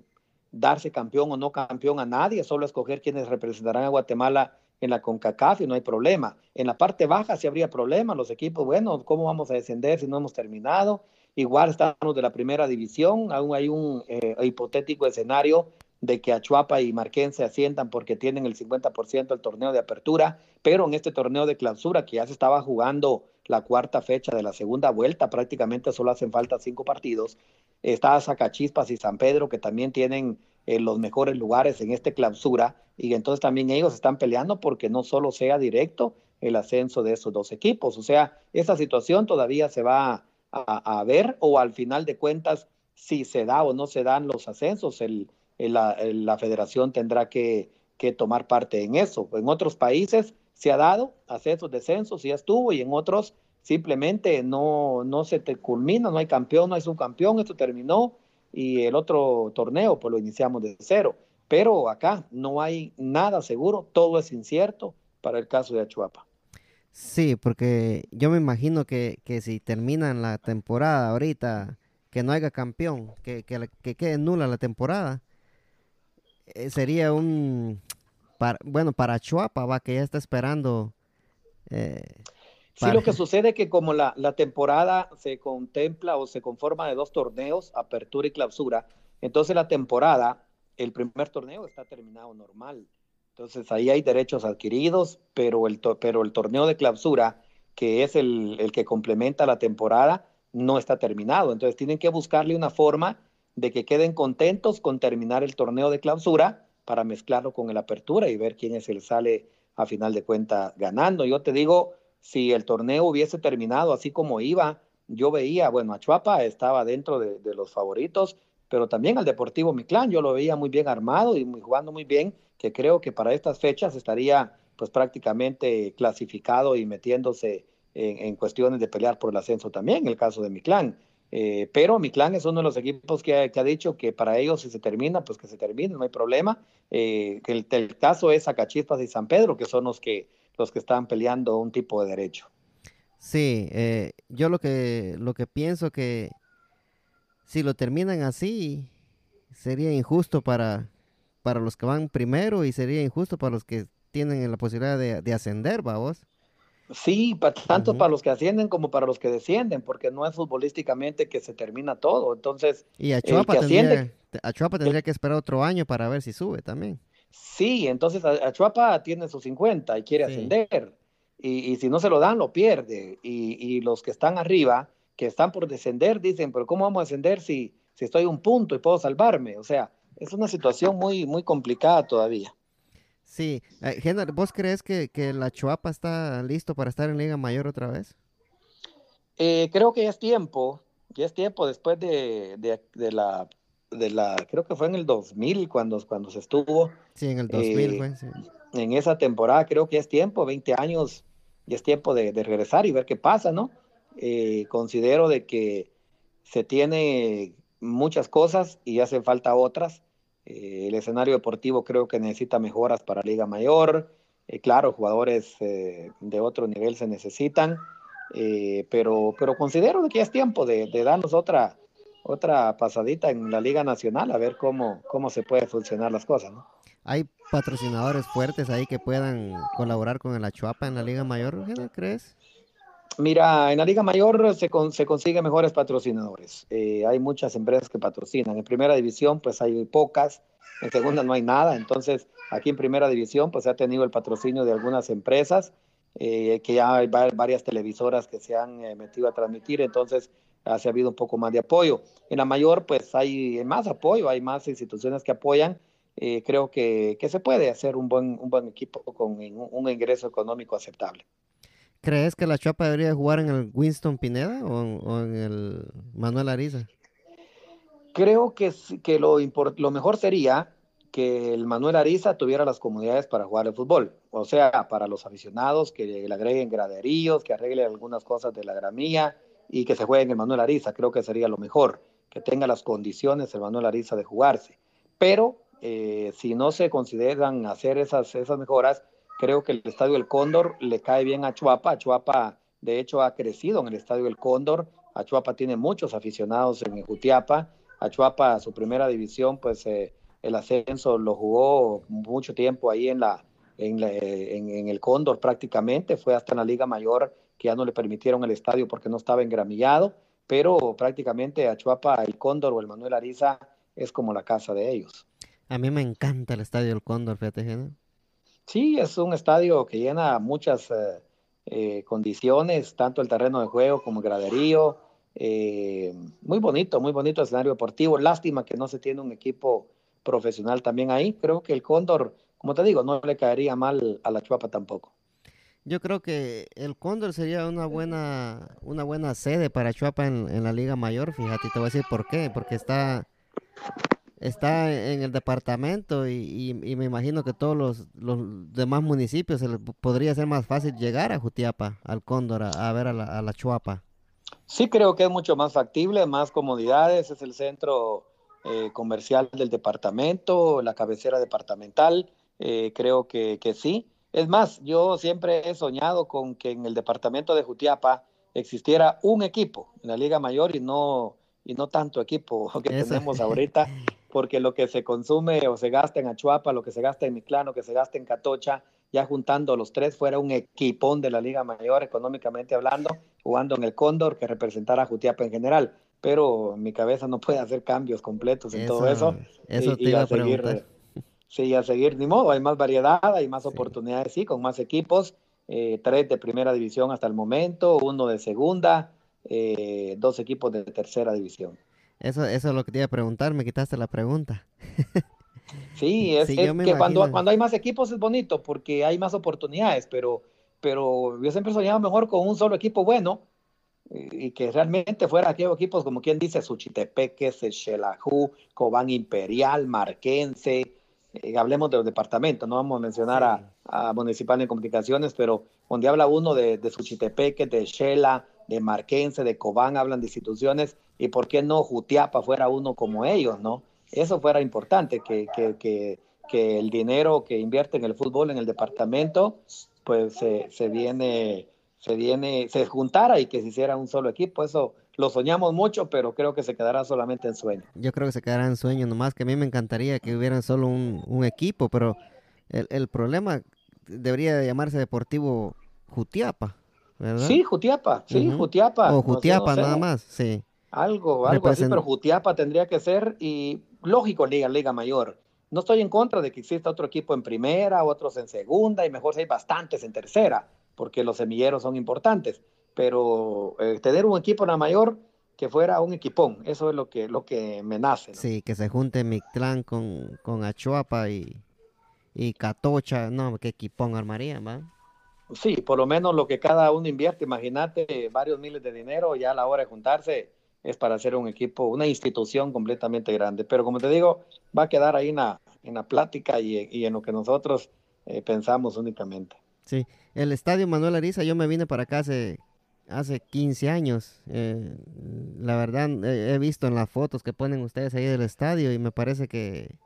Speaker 2: darse campeón o no campeón a nadie, solo escoger quienes representarán a Guatemala en la CONCACAF y no hay problema. En la parte baja sí habría problema, los equipos, bueno, ¿cómo vamos a descender si no hemos terminado? Igual estamos de la primera división, aún hay un eh, hipotético escenario de que Achuapa y Marquén se asciendan porque tienen el 50% del torneo de apertura, pero en este torneo de clausura que ya se estaba jugando la cuarta fecha de la segunda vuelta, prácticamente solo hacen falta cinco partidos, está Zacachispas y San Pedro que también tienen eh, los mejores lugares en este clausura y entonces también ellos están peleando porque no solo sea directo el ascenso de esos dos equipos, o sea, esa situación todavía se va a ver o al final de cuentas si se da o no se dan los ascensos, el la, federación tendrá que, tomar parte en eso. En otros países se ha dado ascensos, descensos, ya estuvo, y en otros simplemente no, no se te culmina, no hay campeón, no hay subcampeón, esto terminó, y el otro torneo pues lo iniciamos de cero. Pero acá no hay nada seguro, todo es incierto para el caso de Achuapa.
Speaker 1: Sí, porque yo me imagino que, que si terminan la temporada ahorita, que no haya campeón, que, que, que quede nula la temporada, eh, sería un, bueno, para Chuapa, va, que ya está esperando.
Speaker 2: Eh, Sí, lo que sucede es que como la, la, temporada se contempla o se conforma de dos torneos, apertura y clausura, entonces la temporada, el primer torneo está terminado normal. Entonces ahí hay derechos adquiridos, pero el, pero el torneo de clausura, que es el, el que complementa la temporada, no está terminado. Entonces tienen que buscarle una forma de que queden contentos con terminar el torneo de clausura para mezclarlo con el apertura y ver quién es el sale a final de cuenta ganando. Yo te digo, si el torneo hubiese terminado así como iba, yo veía, bueno, Achuapa estaba dentro de, los favoritos, pero también al Deportivo Miclán, yo lo veía muy bien armado y muy, jugando muy bien, que creo que para estas fechas estaría pues prácticamente clasificado y metiéndose en, cuestiones de pelear por el ascenso también, en el caso de Miclán. Eh, pero mi clan es uno de los equipos que ha, dicho que para ellos si se termina, pues que se termine, no hay problema. Eh, el, el, caso es Acachispas y San Pedro, que son los que, los que están peleando un tipo de derecho.
Speaker 1: Sí, eh, yo lo que, lo que pienso que si lo terminan así, sería injusto para, para los que van primero y sería injusto para los que tienen la posibilidad de, de ascender, vamos.
Speaker 2: Sí, tanto para los que ascienden como para los que descienden, porque no es futbolísticamente que se termina todo. Entonces,
Speaker 1: y a Chuapa, tendría, tendría que esperar otro año para ver si sube también.
Speaker 2: Sí, entonces a, Chuapa tiene sus 50 y quiere ascender. Y, si no se lo dan, lo pierde. Y, los que están arriba, que están por descender, dicen, pero ¿cómo vamos a ascender si, si estoy un punto y puedo salvarme? O sea, es una situación muy, muy complicada todavía.
Speaker 1: Sí, eh, ¿vos crees que, la Chuapa está listo para estar en Liga Mayor otra vez?
Speaker 2: Eh, creo que ya es tiempo, ya es tiempo después de, la, de la, creo que fue en el 2000 cuando, cuando se estuvo.
Speaker 1: Sí, en el 2000 eh, fue, sí.
Speaker 2: En esa temporada creo que ya es tiempo, 20 años, ya es tiempo de, regresar y ver qué pasa, ¿no? eh, considero de que se tiene muchas cosas y hace falta otras. Eh, el escenario deportivo creo que necesita mejoras para Liga Mayor. Eh, claro, jugadores de otro nivel se necesitan, pero, pero considero que ya es tiempo de, darnos otra, otra pasadita en la Liga Nacional a ver cómo, cómo se puede funcionar las cosas.
Speaker 1: ¿Hay patrocinadores fuertes ahí que puedan colaborar con el Achuapa en la Liga Mayor, crees?
Speaker 2: Mira, en la Liga Mayor se, se consiguen mejores patrocinadores. Eh, hay muchas empresas que patrocinan. En primera división, pues hay pocas. En segunda no hay nada. Entonces, aquí en primera división, pues se ha tenido el patrocinio de algunas empresas, eh, que ya hay varias televisoras que se han eh, metido a transmitir. Entonces, ha habido un poco más de apoyo. En la mayor, pues hay más apoyo, hay más instituciones que apoyan eh, creo que, se puede hacer un buen equipo con un, ingreso económico aceptable.
Speaker 1: ¿Crees que la Chapa debería jugar en el Winston Pineda o, en el Manuel Ariza?
Speaker 2: Creo que, que lo, lo mejor sería que el Manuel Ariza tuviera las comunidades para jugar el fútbol. O sea, para los aficionados, que le agreguen graderíos, que arregle algunas cosas de la gramía y que se juegue en el Manuel Ariza. Creo que sería lo mejor, que tenga las condiciones el Manuel Ariza de jugarse. Pero eh, si no se consideran hacer esas, esas mejoras, creo que el Estadio El Cóndor le cae bien a Chuapa. Chuapa, de hecho, ha crecido en el Estadio El Cóndor. Chuapa tiene muchos aficionados en Jutiapa. Chuapa, su primera división, pues eh, el ascenso lo jugó mucho tiempo ahí en, la, en, el Cóndor prácticamente. Fue hasta en la Liga Mayor que ya no le permitieron el estadio porque no estaba engramillado. Pero prácticamente a Chuapa, el Cóndor o el Manuel Ariza es como la casa de ellos.
Speaker 1: A mí me encanta el estadio del Cóndor, fíjate,
Speaker 2: Sí, es un estadio que llena muchas eh, eh, condiciones, tanto el terreno de juego como el graderío. Eh, muy bonito, muy bonito escenario deportivo. Lástima que no se tiene un equipo profesional también ahí. Creo que el Cóndor, como te digo, no le caería mal a la Chuapa tampoco.
Speaker 1: Yo creo que el Cóndor sería una buena, una buena sede para Chuapa en, en la Liga Mayor, fíjate, te voy a decir por qué, porque está está en el departamento y, me imagino que todos los, demás municipios se les podría ser más fácil llegar a Jutiapa, al Cóndor, a, ver a la, Chuapa.
Speaker 2: Sí, creo que es mucho más factible, más comodidades, es el centro eh, comercial del departamento, la cabecera departamental, eh, creo que, que sí. Es más, yo siempre he soñado con que en el departamento de Jutiapa existiera un equipo en la Liga Mayor y no y no tanto equipo que tenemos ahorita, porque lo que se consume o se gasta en Achuapa, lo que se gasta en Miclán, lo que se gasta en Catocha, ya juntando los tres fuera un equipón de la Liga Mayor económicamente hablando, jugando en el Cóndor que representara a Jutiapa en general. Pero mi cabeza no puede hacer cambios completos en todo eso.
Speaker 1: Eso te iba a, seguir,
Speaker 2: Sí, a seguir, ni modo, hay más variedad, hay más oportunidades, sí, con más equipos, eh, tres de primera división hasta el momento, uno de segunda, eh, dos equipos de tercera división.
Speaker 1: Eso, eso es lo que te iba a preguntar, me quitaste la pregunta.
Speaker 2: sí, es, que cuando, cuando hay más equipos es bonito porque hay más oportunidades, pero, pero yo siempre soñaba mejor con un solo equipo bueno y que realmente fuera aquellos equipos como quien dice Suchitepeque, Xelajú, Cobán Imperial, Marquense, eh, hablemos de los departamentos, no vamos a mencionar a, a, Municipal de Comunicaciones, pero donde habla uno de, de Suchitepeque, de Shela, de Marquense, de Cobán, hablan de instituciones, y por qué no Jutiapa fuera uno como ellos, ¿no? Eso fuera importante, que, que, que, que el dinero que invierte en el fútbol en el departamento, pues se viene, se viene, se juntara y que se hiciera un solo equipo, eso lo soñamos mucho, pero creo que se quedará solamente en sueño.
Speaker 1: Yo creo que se quedará en sueño, nomás que a mí me encantaría que hubiera solo un, un equipo, pero el, el problema debería llamarse Deportivo Jutiapa.
Speaker 2: Sí, Jutiapa, sí, Jutiapa.
Speaker 1: O Jutiapa nada más, sí.
Speaker 2: Algo, algo así, pero Jutiapa tendría que ser, y lógico, Liga, Liga Mayor. No estoy en contra de que exista otro equipo en primera, otros en segunda, y mejor si hay bastantes en tercera, porque los semilleros son importantes. Pero eh, tener un equipo en la mayor que fuera un equipón, eso es lo que, lo que me nace.
Speaker 1: Sí, que se junte Mictlán con, con Achuapa y, y Catocha, no, qué equipón armaría, ¿va?
Speaker 2: Sí, por lo menos lo que cada uno invierte, imagínate, varios miles de dinero, ya a la hora de juntarse es para hacer un equipo, una institución completamente grande. Pero como te digo, va a quedar ahí en la, en la plática y, en lo que nosotros eh, pensamos únicamente.
Speaker 1: Sí, el estadio Manuel Ariza, yo me vine para acá hace, hace 15 años. Eh, la verdad, he visto en las fotos que ponen ustedes ahí del estadio y me parece que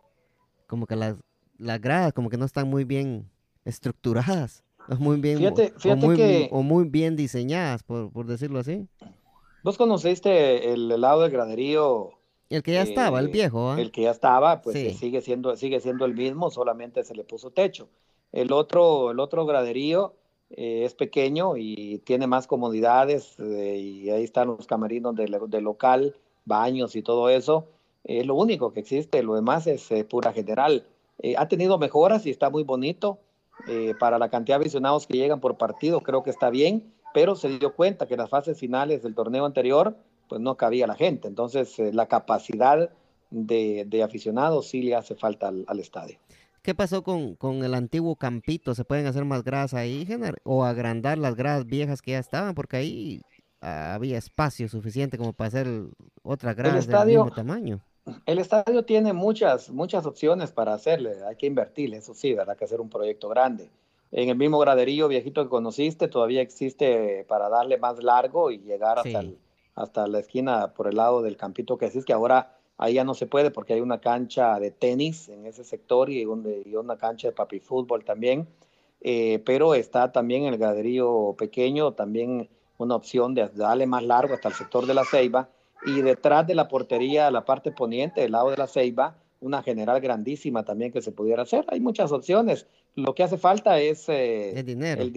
Speaker 1: como que las, las gradas como que no están muy bien estructuradas, muy bien, o, muy, o muy bien diseñadas, por, por, decirlo así.
Speaker 2: ¿Vos conociste el lado del graderío?
Speaker 1: El que ya estaba, el viejo. ¿ah?
Speaker 2: El que ya estaba, pues sigue, siendo, sigue siendo el mismo, solamente se le puso techo. El otro, el otro graderío eh, es pequeño y tiene más comodidades eh, y ahí están los camerinos del de local, baños y todo eso. Es lo único que existe, lo demás es eh, pura general. ha tenido mejoras y está muy bonito. para la cantidad de aficionados que llegan por partido, creo que está bien, pero se dio cuenta que en las fases finales del torneo anterior, pues no cabía la gente. Entonces, la capacidad de, aficionados sí le hace falta al estadio.
Speaker 1: ¿Qué pasó con, con, el antiguo campito? ¿Se pueden hacer más gradas ahí, o agrandar las gradas viejas que ya estaban? Porque ahí ah, había espacio suficiente como para hacer otras gradas del mismo tamaño.
Speaker 2: El estadio tiene muchas, muchas opciones para hacerle. Hay que invertirle, eso sí, ¿verdad? Que hacer un proyecto grande. En el mismo graderío viejito que conociste, todavía existe para darle más largo y llegar hasta, hasta la esquina por el lado del campito que decís que ahora Ahí ya no se puede porque hay una cancha de tenis en ese sector y, una cancha de papi fútbol también. Eh, pero está también el graderío pequeño, también una opción de darle más largo hasta el sector de la Ceiba. Y detrás de la portería, la parte poniente, del lado de la Ceiba, una general grandísima también que se pudiera hacer. Hay muchas opciones. Lo que hace falta es
Speaker 1: eh, el dinero.
Speaker 2: El,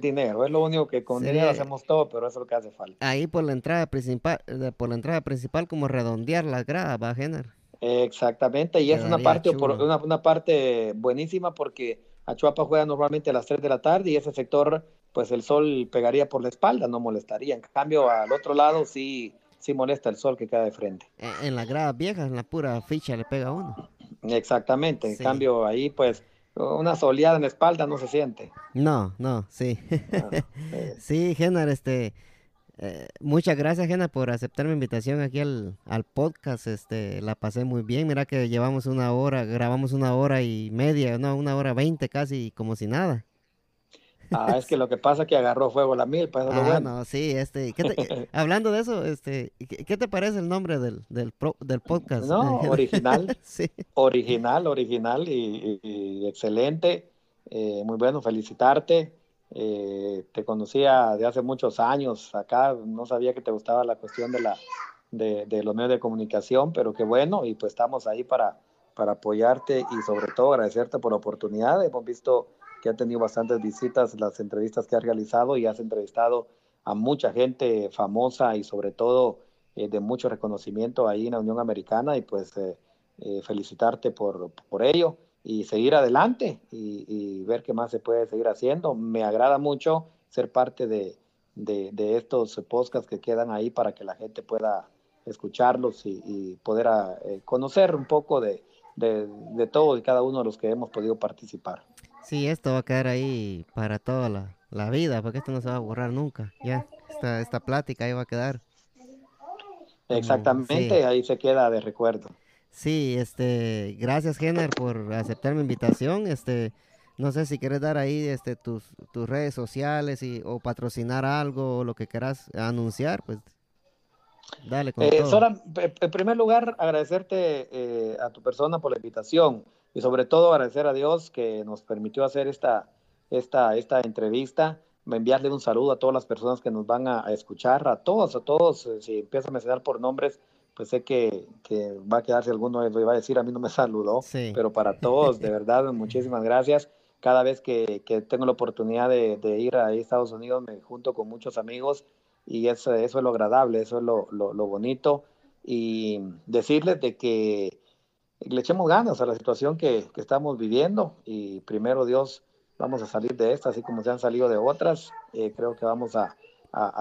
Speaker 2: dinero. Es lo único que con dinero hacemos todo, pero eso es lo que hace falta.
Speaker 1: Ahí por la entrada principal, por la entrada principal como redondear las gradas, va a generar.
Speaker 2: Exactamente, y es una parte, una, una, parte buenísima porque Achuapa juega normalmente a las 3 de la tarde y ese sector, pues el sol pegaría por la espalda, no molestaría. En cambio, al otro lado sí sí molesta el sol que cae de frente.
Speaker 1: Eh, en las gradas viejas, en la pura ficha le pega a uno.
Speaker 2: Exactamente, en cambio ahí pues una soleada en la espalda no se siente.
Speaker 1: No, no, sí. Ah, sí, Genar, este, eh, muchas gracias, Gena, por aceptar mi invitación aquí al, al, podcast. Este, la pasé muy bien. Mira que llevamos una hora, grabamos una hora y media, no, una hora veinte casi, como si nada.
Speaker 2: Ah, es que lo que pasa es que agarró fuego la milpa, eso ah,
Speaker 1: no, sí, este, hablando de eso, este, ¿qué, te parece el nombre del, del, del podcast?
Speaker 2: No, original, sí. original, original y, excelente, eh, muy bueno, felicitarte, eh, te conocía de hace muchos años acá, no sabía que te gustaba la cuestión de la, de, de los medios de comunicación, pero qué bueno, y pues estamos ahí para, para apoyarte y sobre todo agradecerte por la oportunidad, hemos visto que ha tenido bastantes visitas, las entrevistas que ha realizado y has entrevistado a mucha gente famosa y sobre todo eh, de mucho reconocimiento ahí en la Unión Americana y pues eh, eh, felicitarte por, por ello y seguir adelante y, ver qué más se puede seguir haciendo. Me agrada mucho ser parte de, de, estos podcasts que quedan ahí para que la gente pueda escucharlos y, poder conocer un poco de, de, de y cada uno de los que hemos podido participar.
Speaker 1: Sí, esto va a quedar ahí para toda la, vida, porque esto no se va a borrar nunca. Ya, esta, esta plática ahí va a quedar.
Speaker 2: Exactamente, ahí se queda de recuerdo.
Speaker 1: Sí, este, gracias Jenner por aceptar mi invitación. Este, no sé si quieres dar ahí este tus, tus redes sociales y, o patrocinar algo o lo que quieras anunciar, pues dale con
Speaker 2: eh, en primer lugar, agradecerte eh, a tu persona por la invitación y sobre todo agradecer a Dios que nos permitió hacer esta, esta, esta entrevista, enviarle un saludo a todas las personas que nos van a, escuchar, a todos, a todos, eh, si empiezo a mencionar por nombres, pues sé que, que va a quedarse alguno, lo iba a decir, a mí no me saludó, pero para todos, de verdad, muchísimas gracias. Cada vez que, que tengo la oportunidad de, de, ir a Estados Unidos, me junto con muchos amigos y eso, eso es lo agradable, eso es lo, lo, lo bonito. Y decirles de que le echemos ganas a la situación que, estamos viviendo y primero Dios vamos a salir de esta, así como se han salido de otras. Eh, creo que vamos a,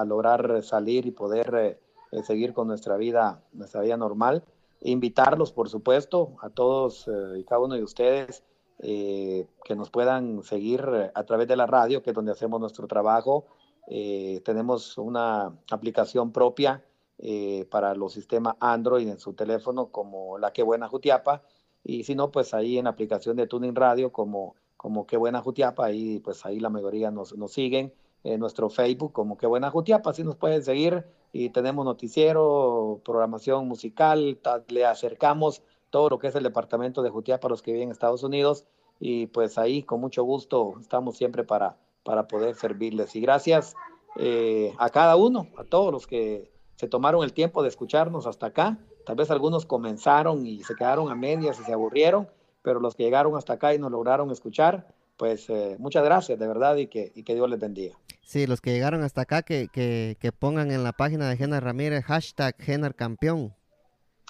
Speaker 2: lograr salir y poder eh, eh, seguir con nuestra vida, nuestra vida normal. Invitarlos, por supuesto, a todos y cada uno de ustedes que nos puedan seguir a través de la radio, que es donde hacemos nuestro trabajo. tenemos una aplicación propia eh, para los sistemas Android en su teléfono como La Que Buena Jutiapa y si no, pues ahí en la aplicación de Tuning Radio como, como Qué Buena Jutiapa, ahí pues ahí la mayoría nos, nos siguen. en nuestro Facebook como Qué Buena Jutiapa, así nos pueden seguir y tenemos noticiero, programación musical, le acercamos todo lo que es el departamento de Jutiapa a los que viven en Estados Unidos y pues ahí con mucho gusto estamos siempre para, para poder servirles. Y gracias eh, a cada uno, a todos los que se tomaron el tiempo de escucharnos hasta acá. Tal vez algunos comenzaron y se quedaron a medias y se aburrieron, pero los que llegaron hasta acá y nos lograron escuchar, pues eh, muchas gracias de verdad y que, y que Dios les bendiga.
Speaker 1: Sí, los que llegaron hasta acá, que, que, que pongan en la página de Genar Ramírez hashtag Genar Campeón.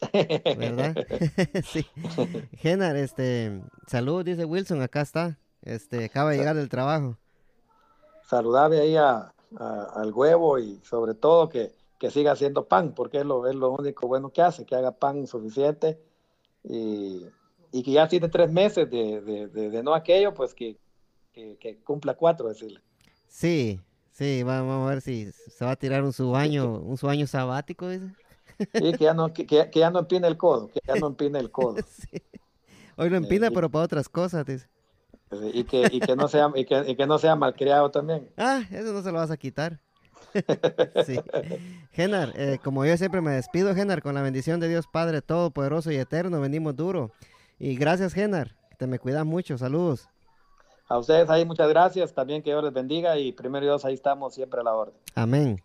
Speaker 1: ¿Verdad? sí. Genar, este, salud, dice Wilson, acá está. Este, acaba de llegar del trabajo.
Speaker 2: Saludable ahí a, al huevo y sobre todo que, que, siga haciendo pan, porque es lo, es lo único bueno que hace, que haga pan suficiente y, y que ya tiene tres meses de, de, de, no aquello, pues que, que, cumpla cuatro, decirle.
Speaker 1: Sí, sí, vamos a ver si se va a tirar un subaño, un subaño sabático, dice.
Speaker 2: Sí, que ya no, que, que ya no empina el codo, que ya no empina el codo.
Speaker 1: Hoy lo empina, pero para otras cosas, dice.
Speaker 2: Y que, y que no sea, y que, y que no sea malcriado también.
Speaker 1: Ah, eso no se lo vas a quitar. sí. Genar, eh, como yo siempre me despido, Genar, con la bendición de Dios Padre Todopoderoso y Eterno, venimos duro. Y gracias, Genar, que te me cuidas mucho, saludos.
Speaker 2: A ustedes ahí muchas gracias, también que Dios les bendiga y primero Dios ahí estamos siempre a la orden.
Speaker 1: Amén.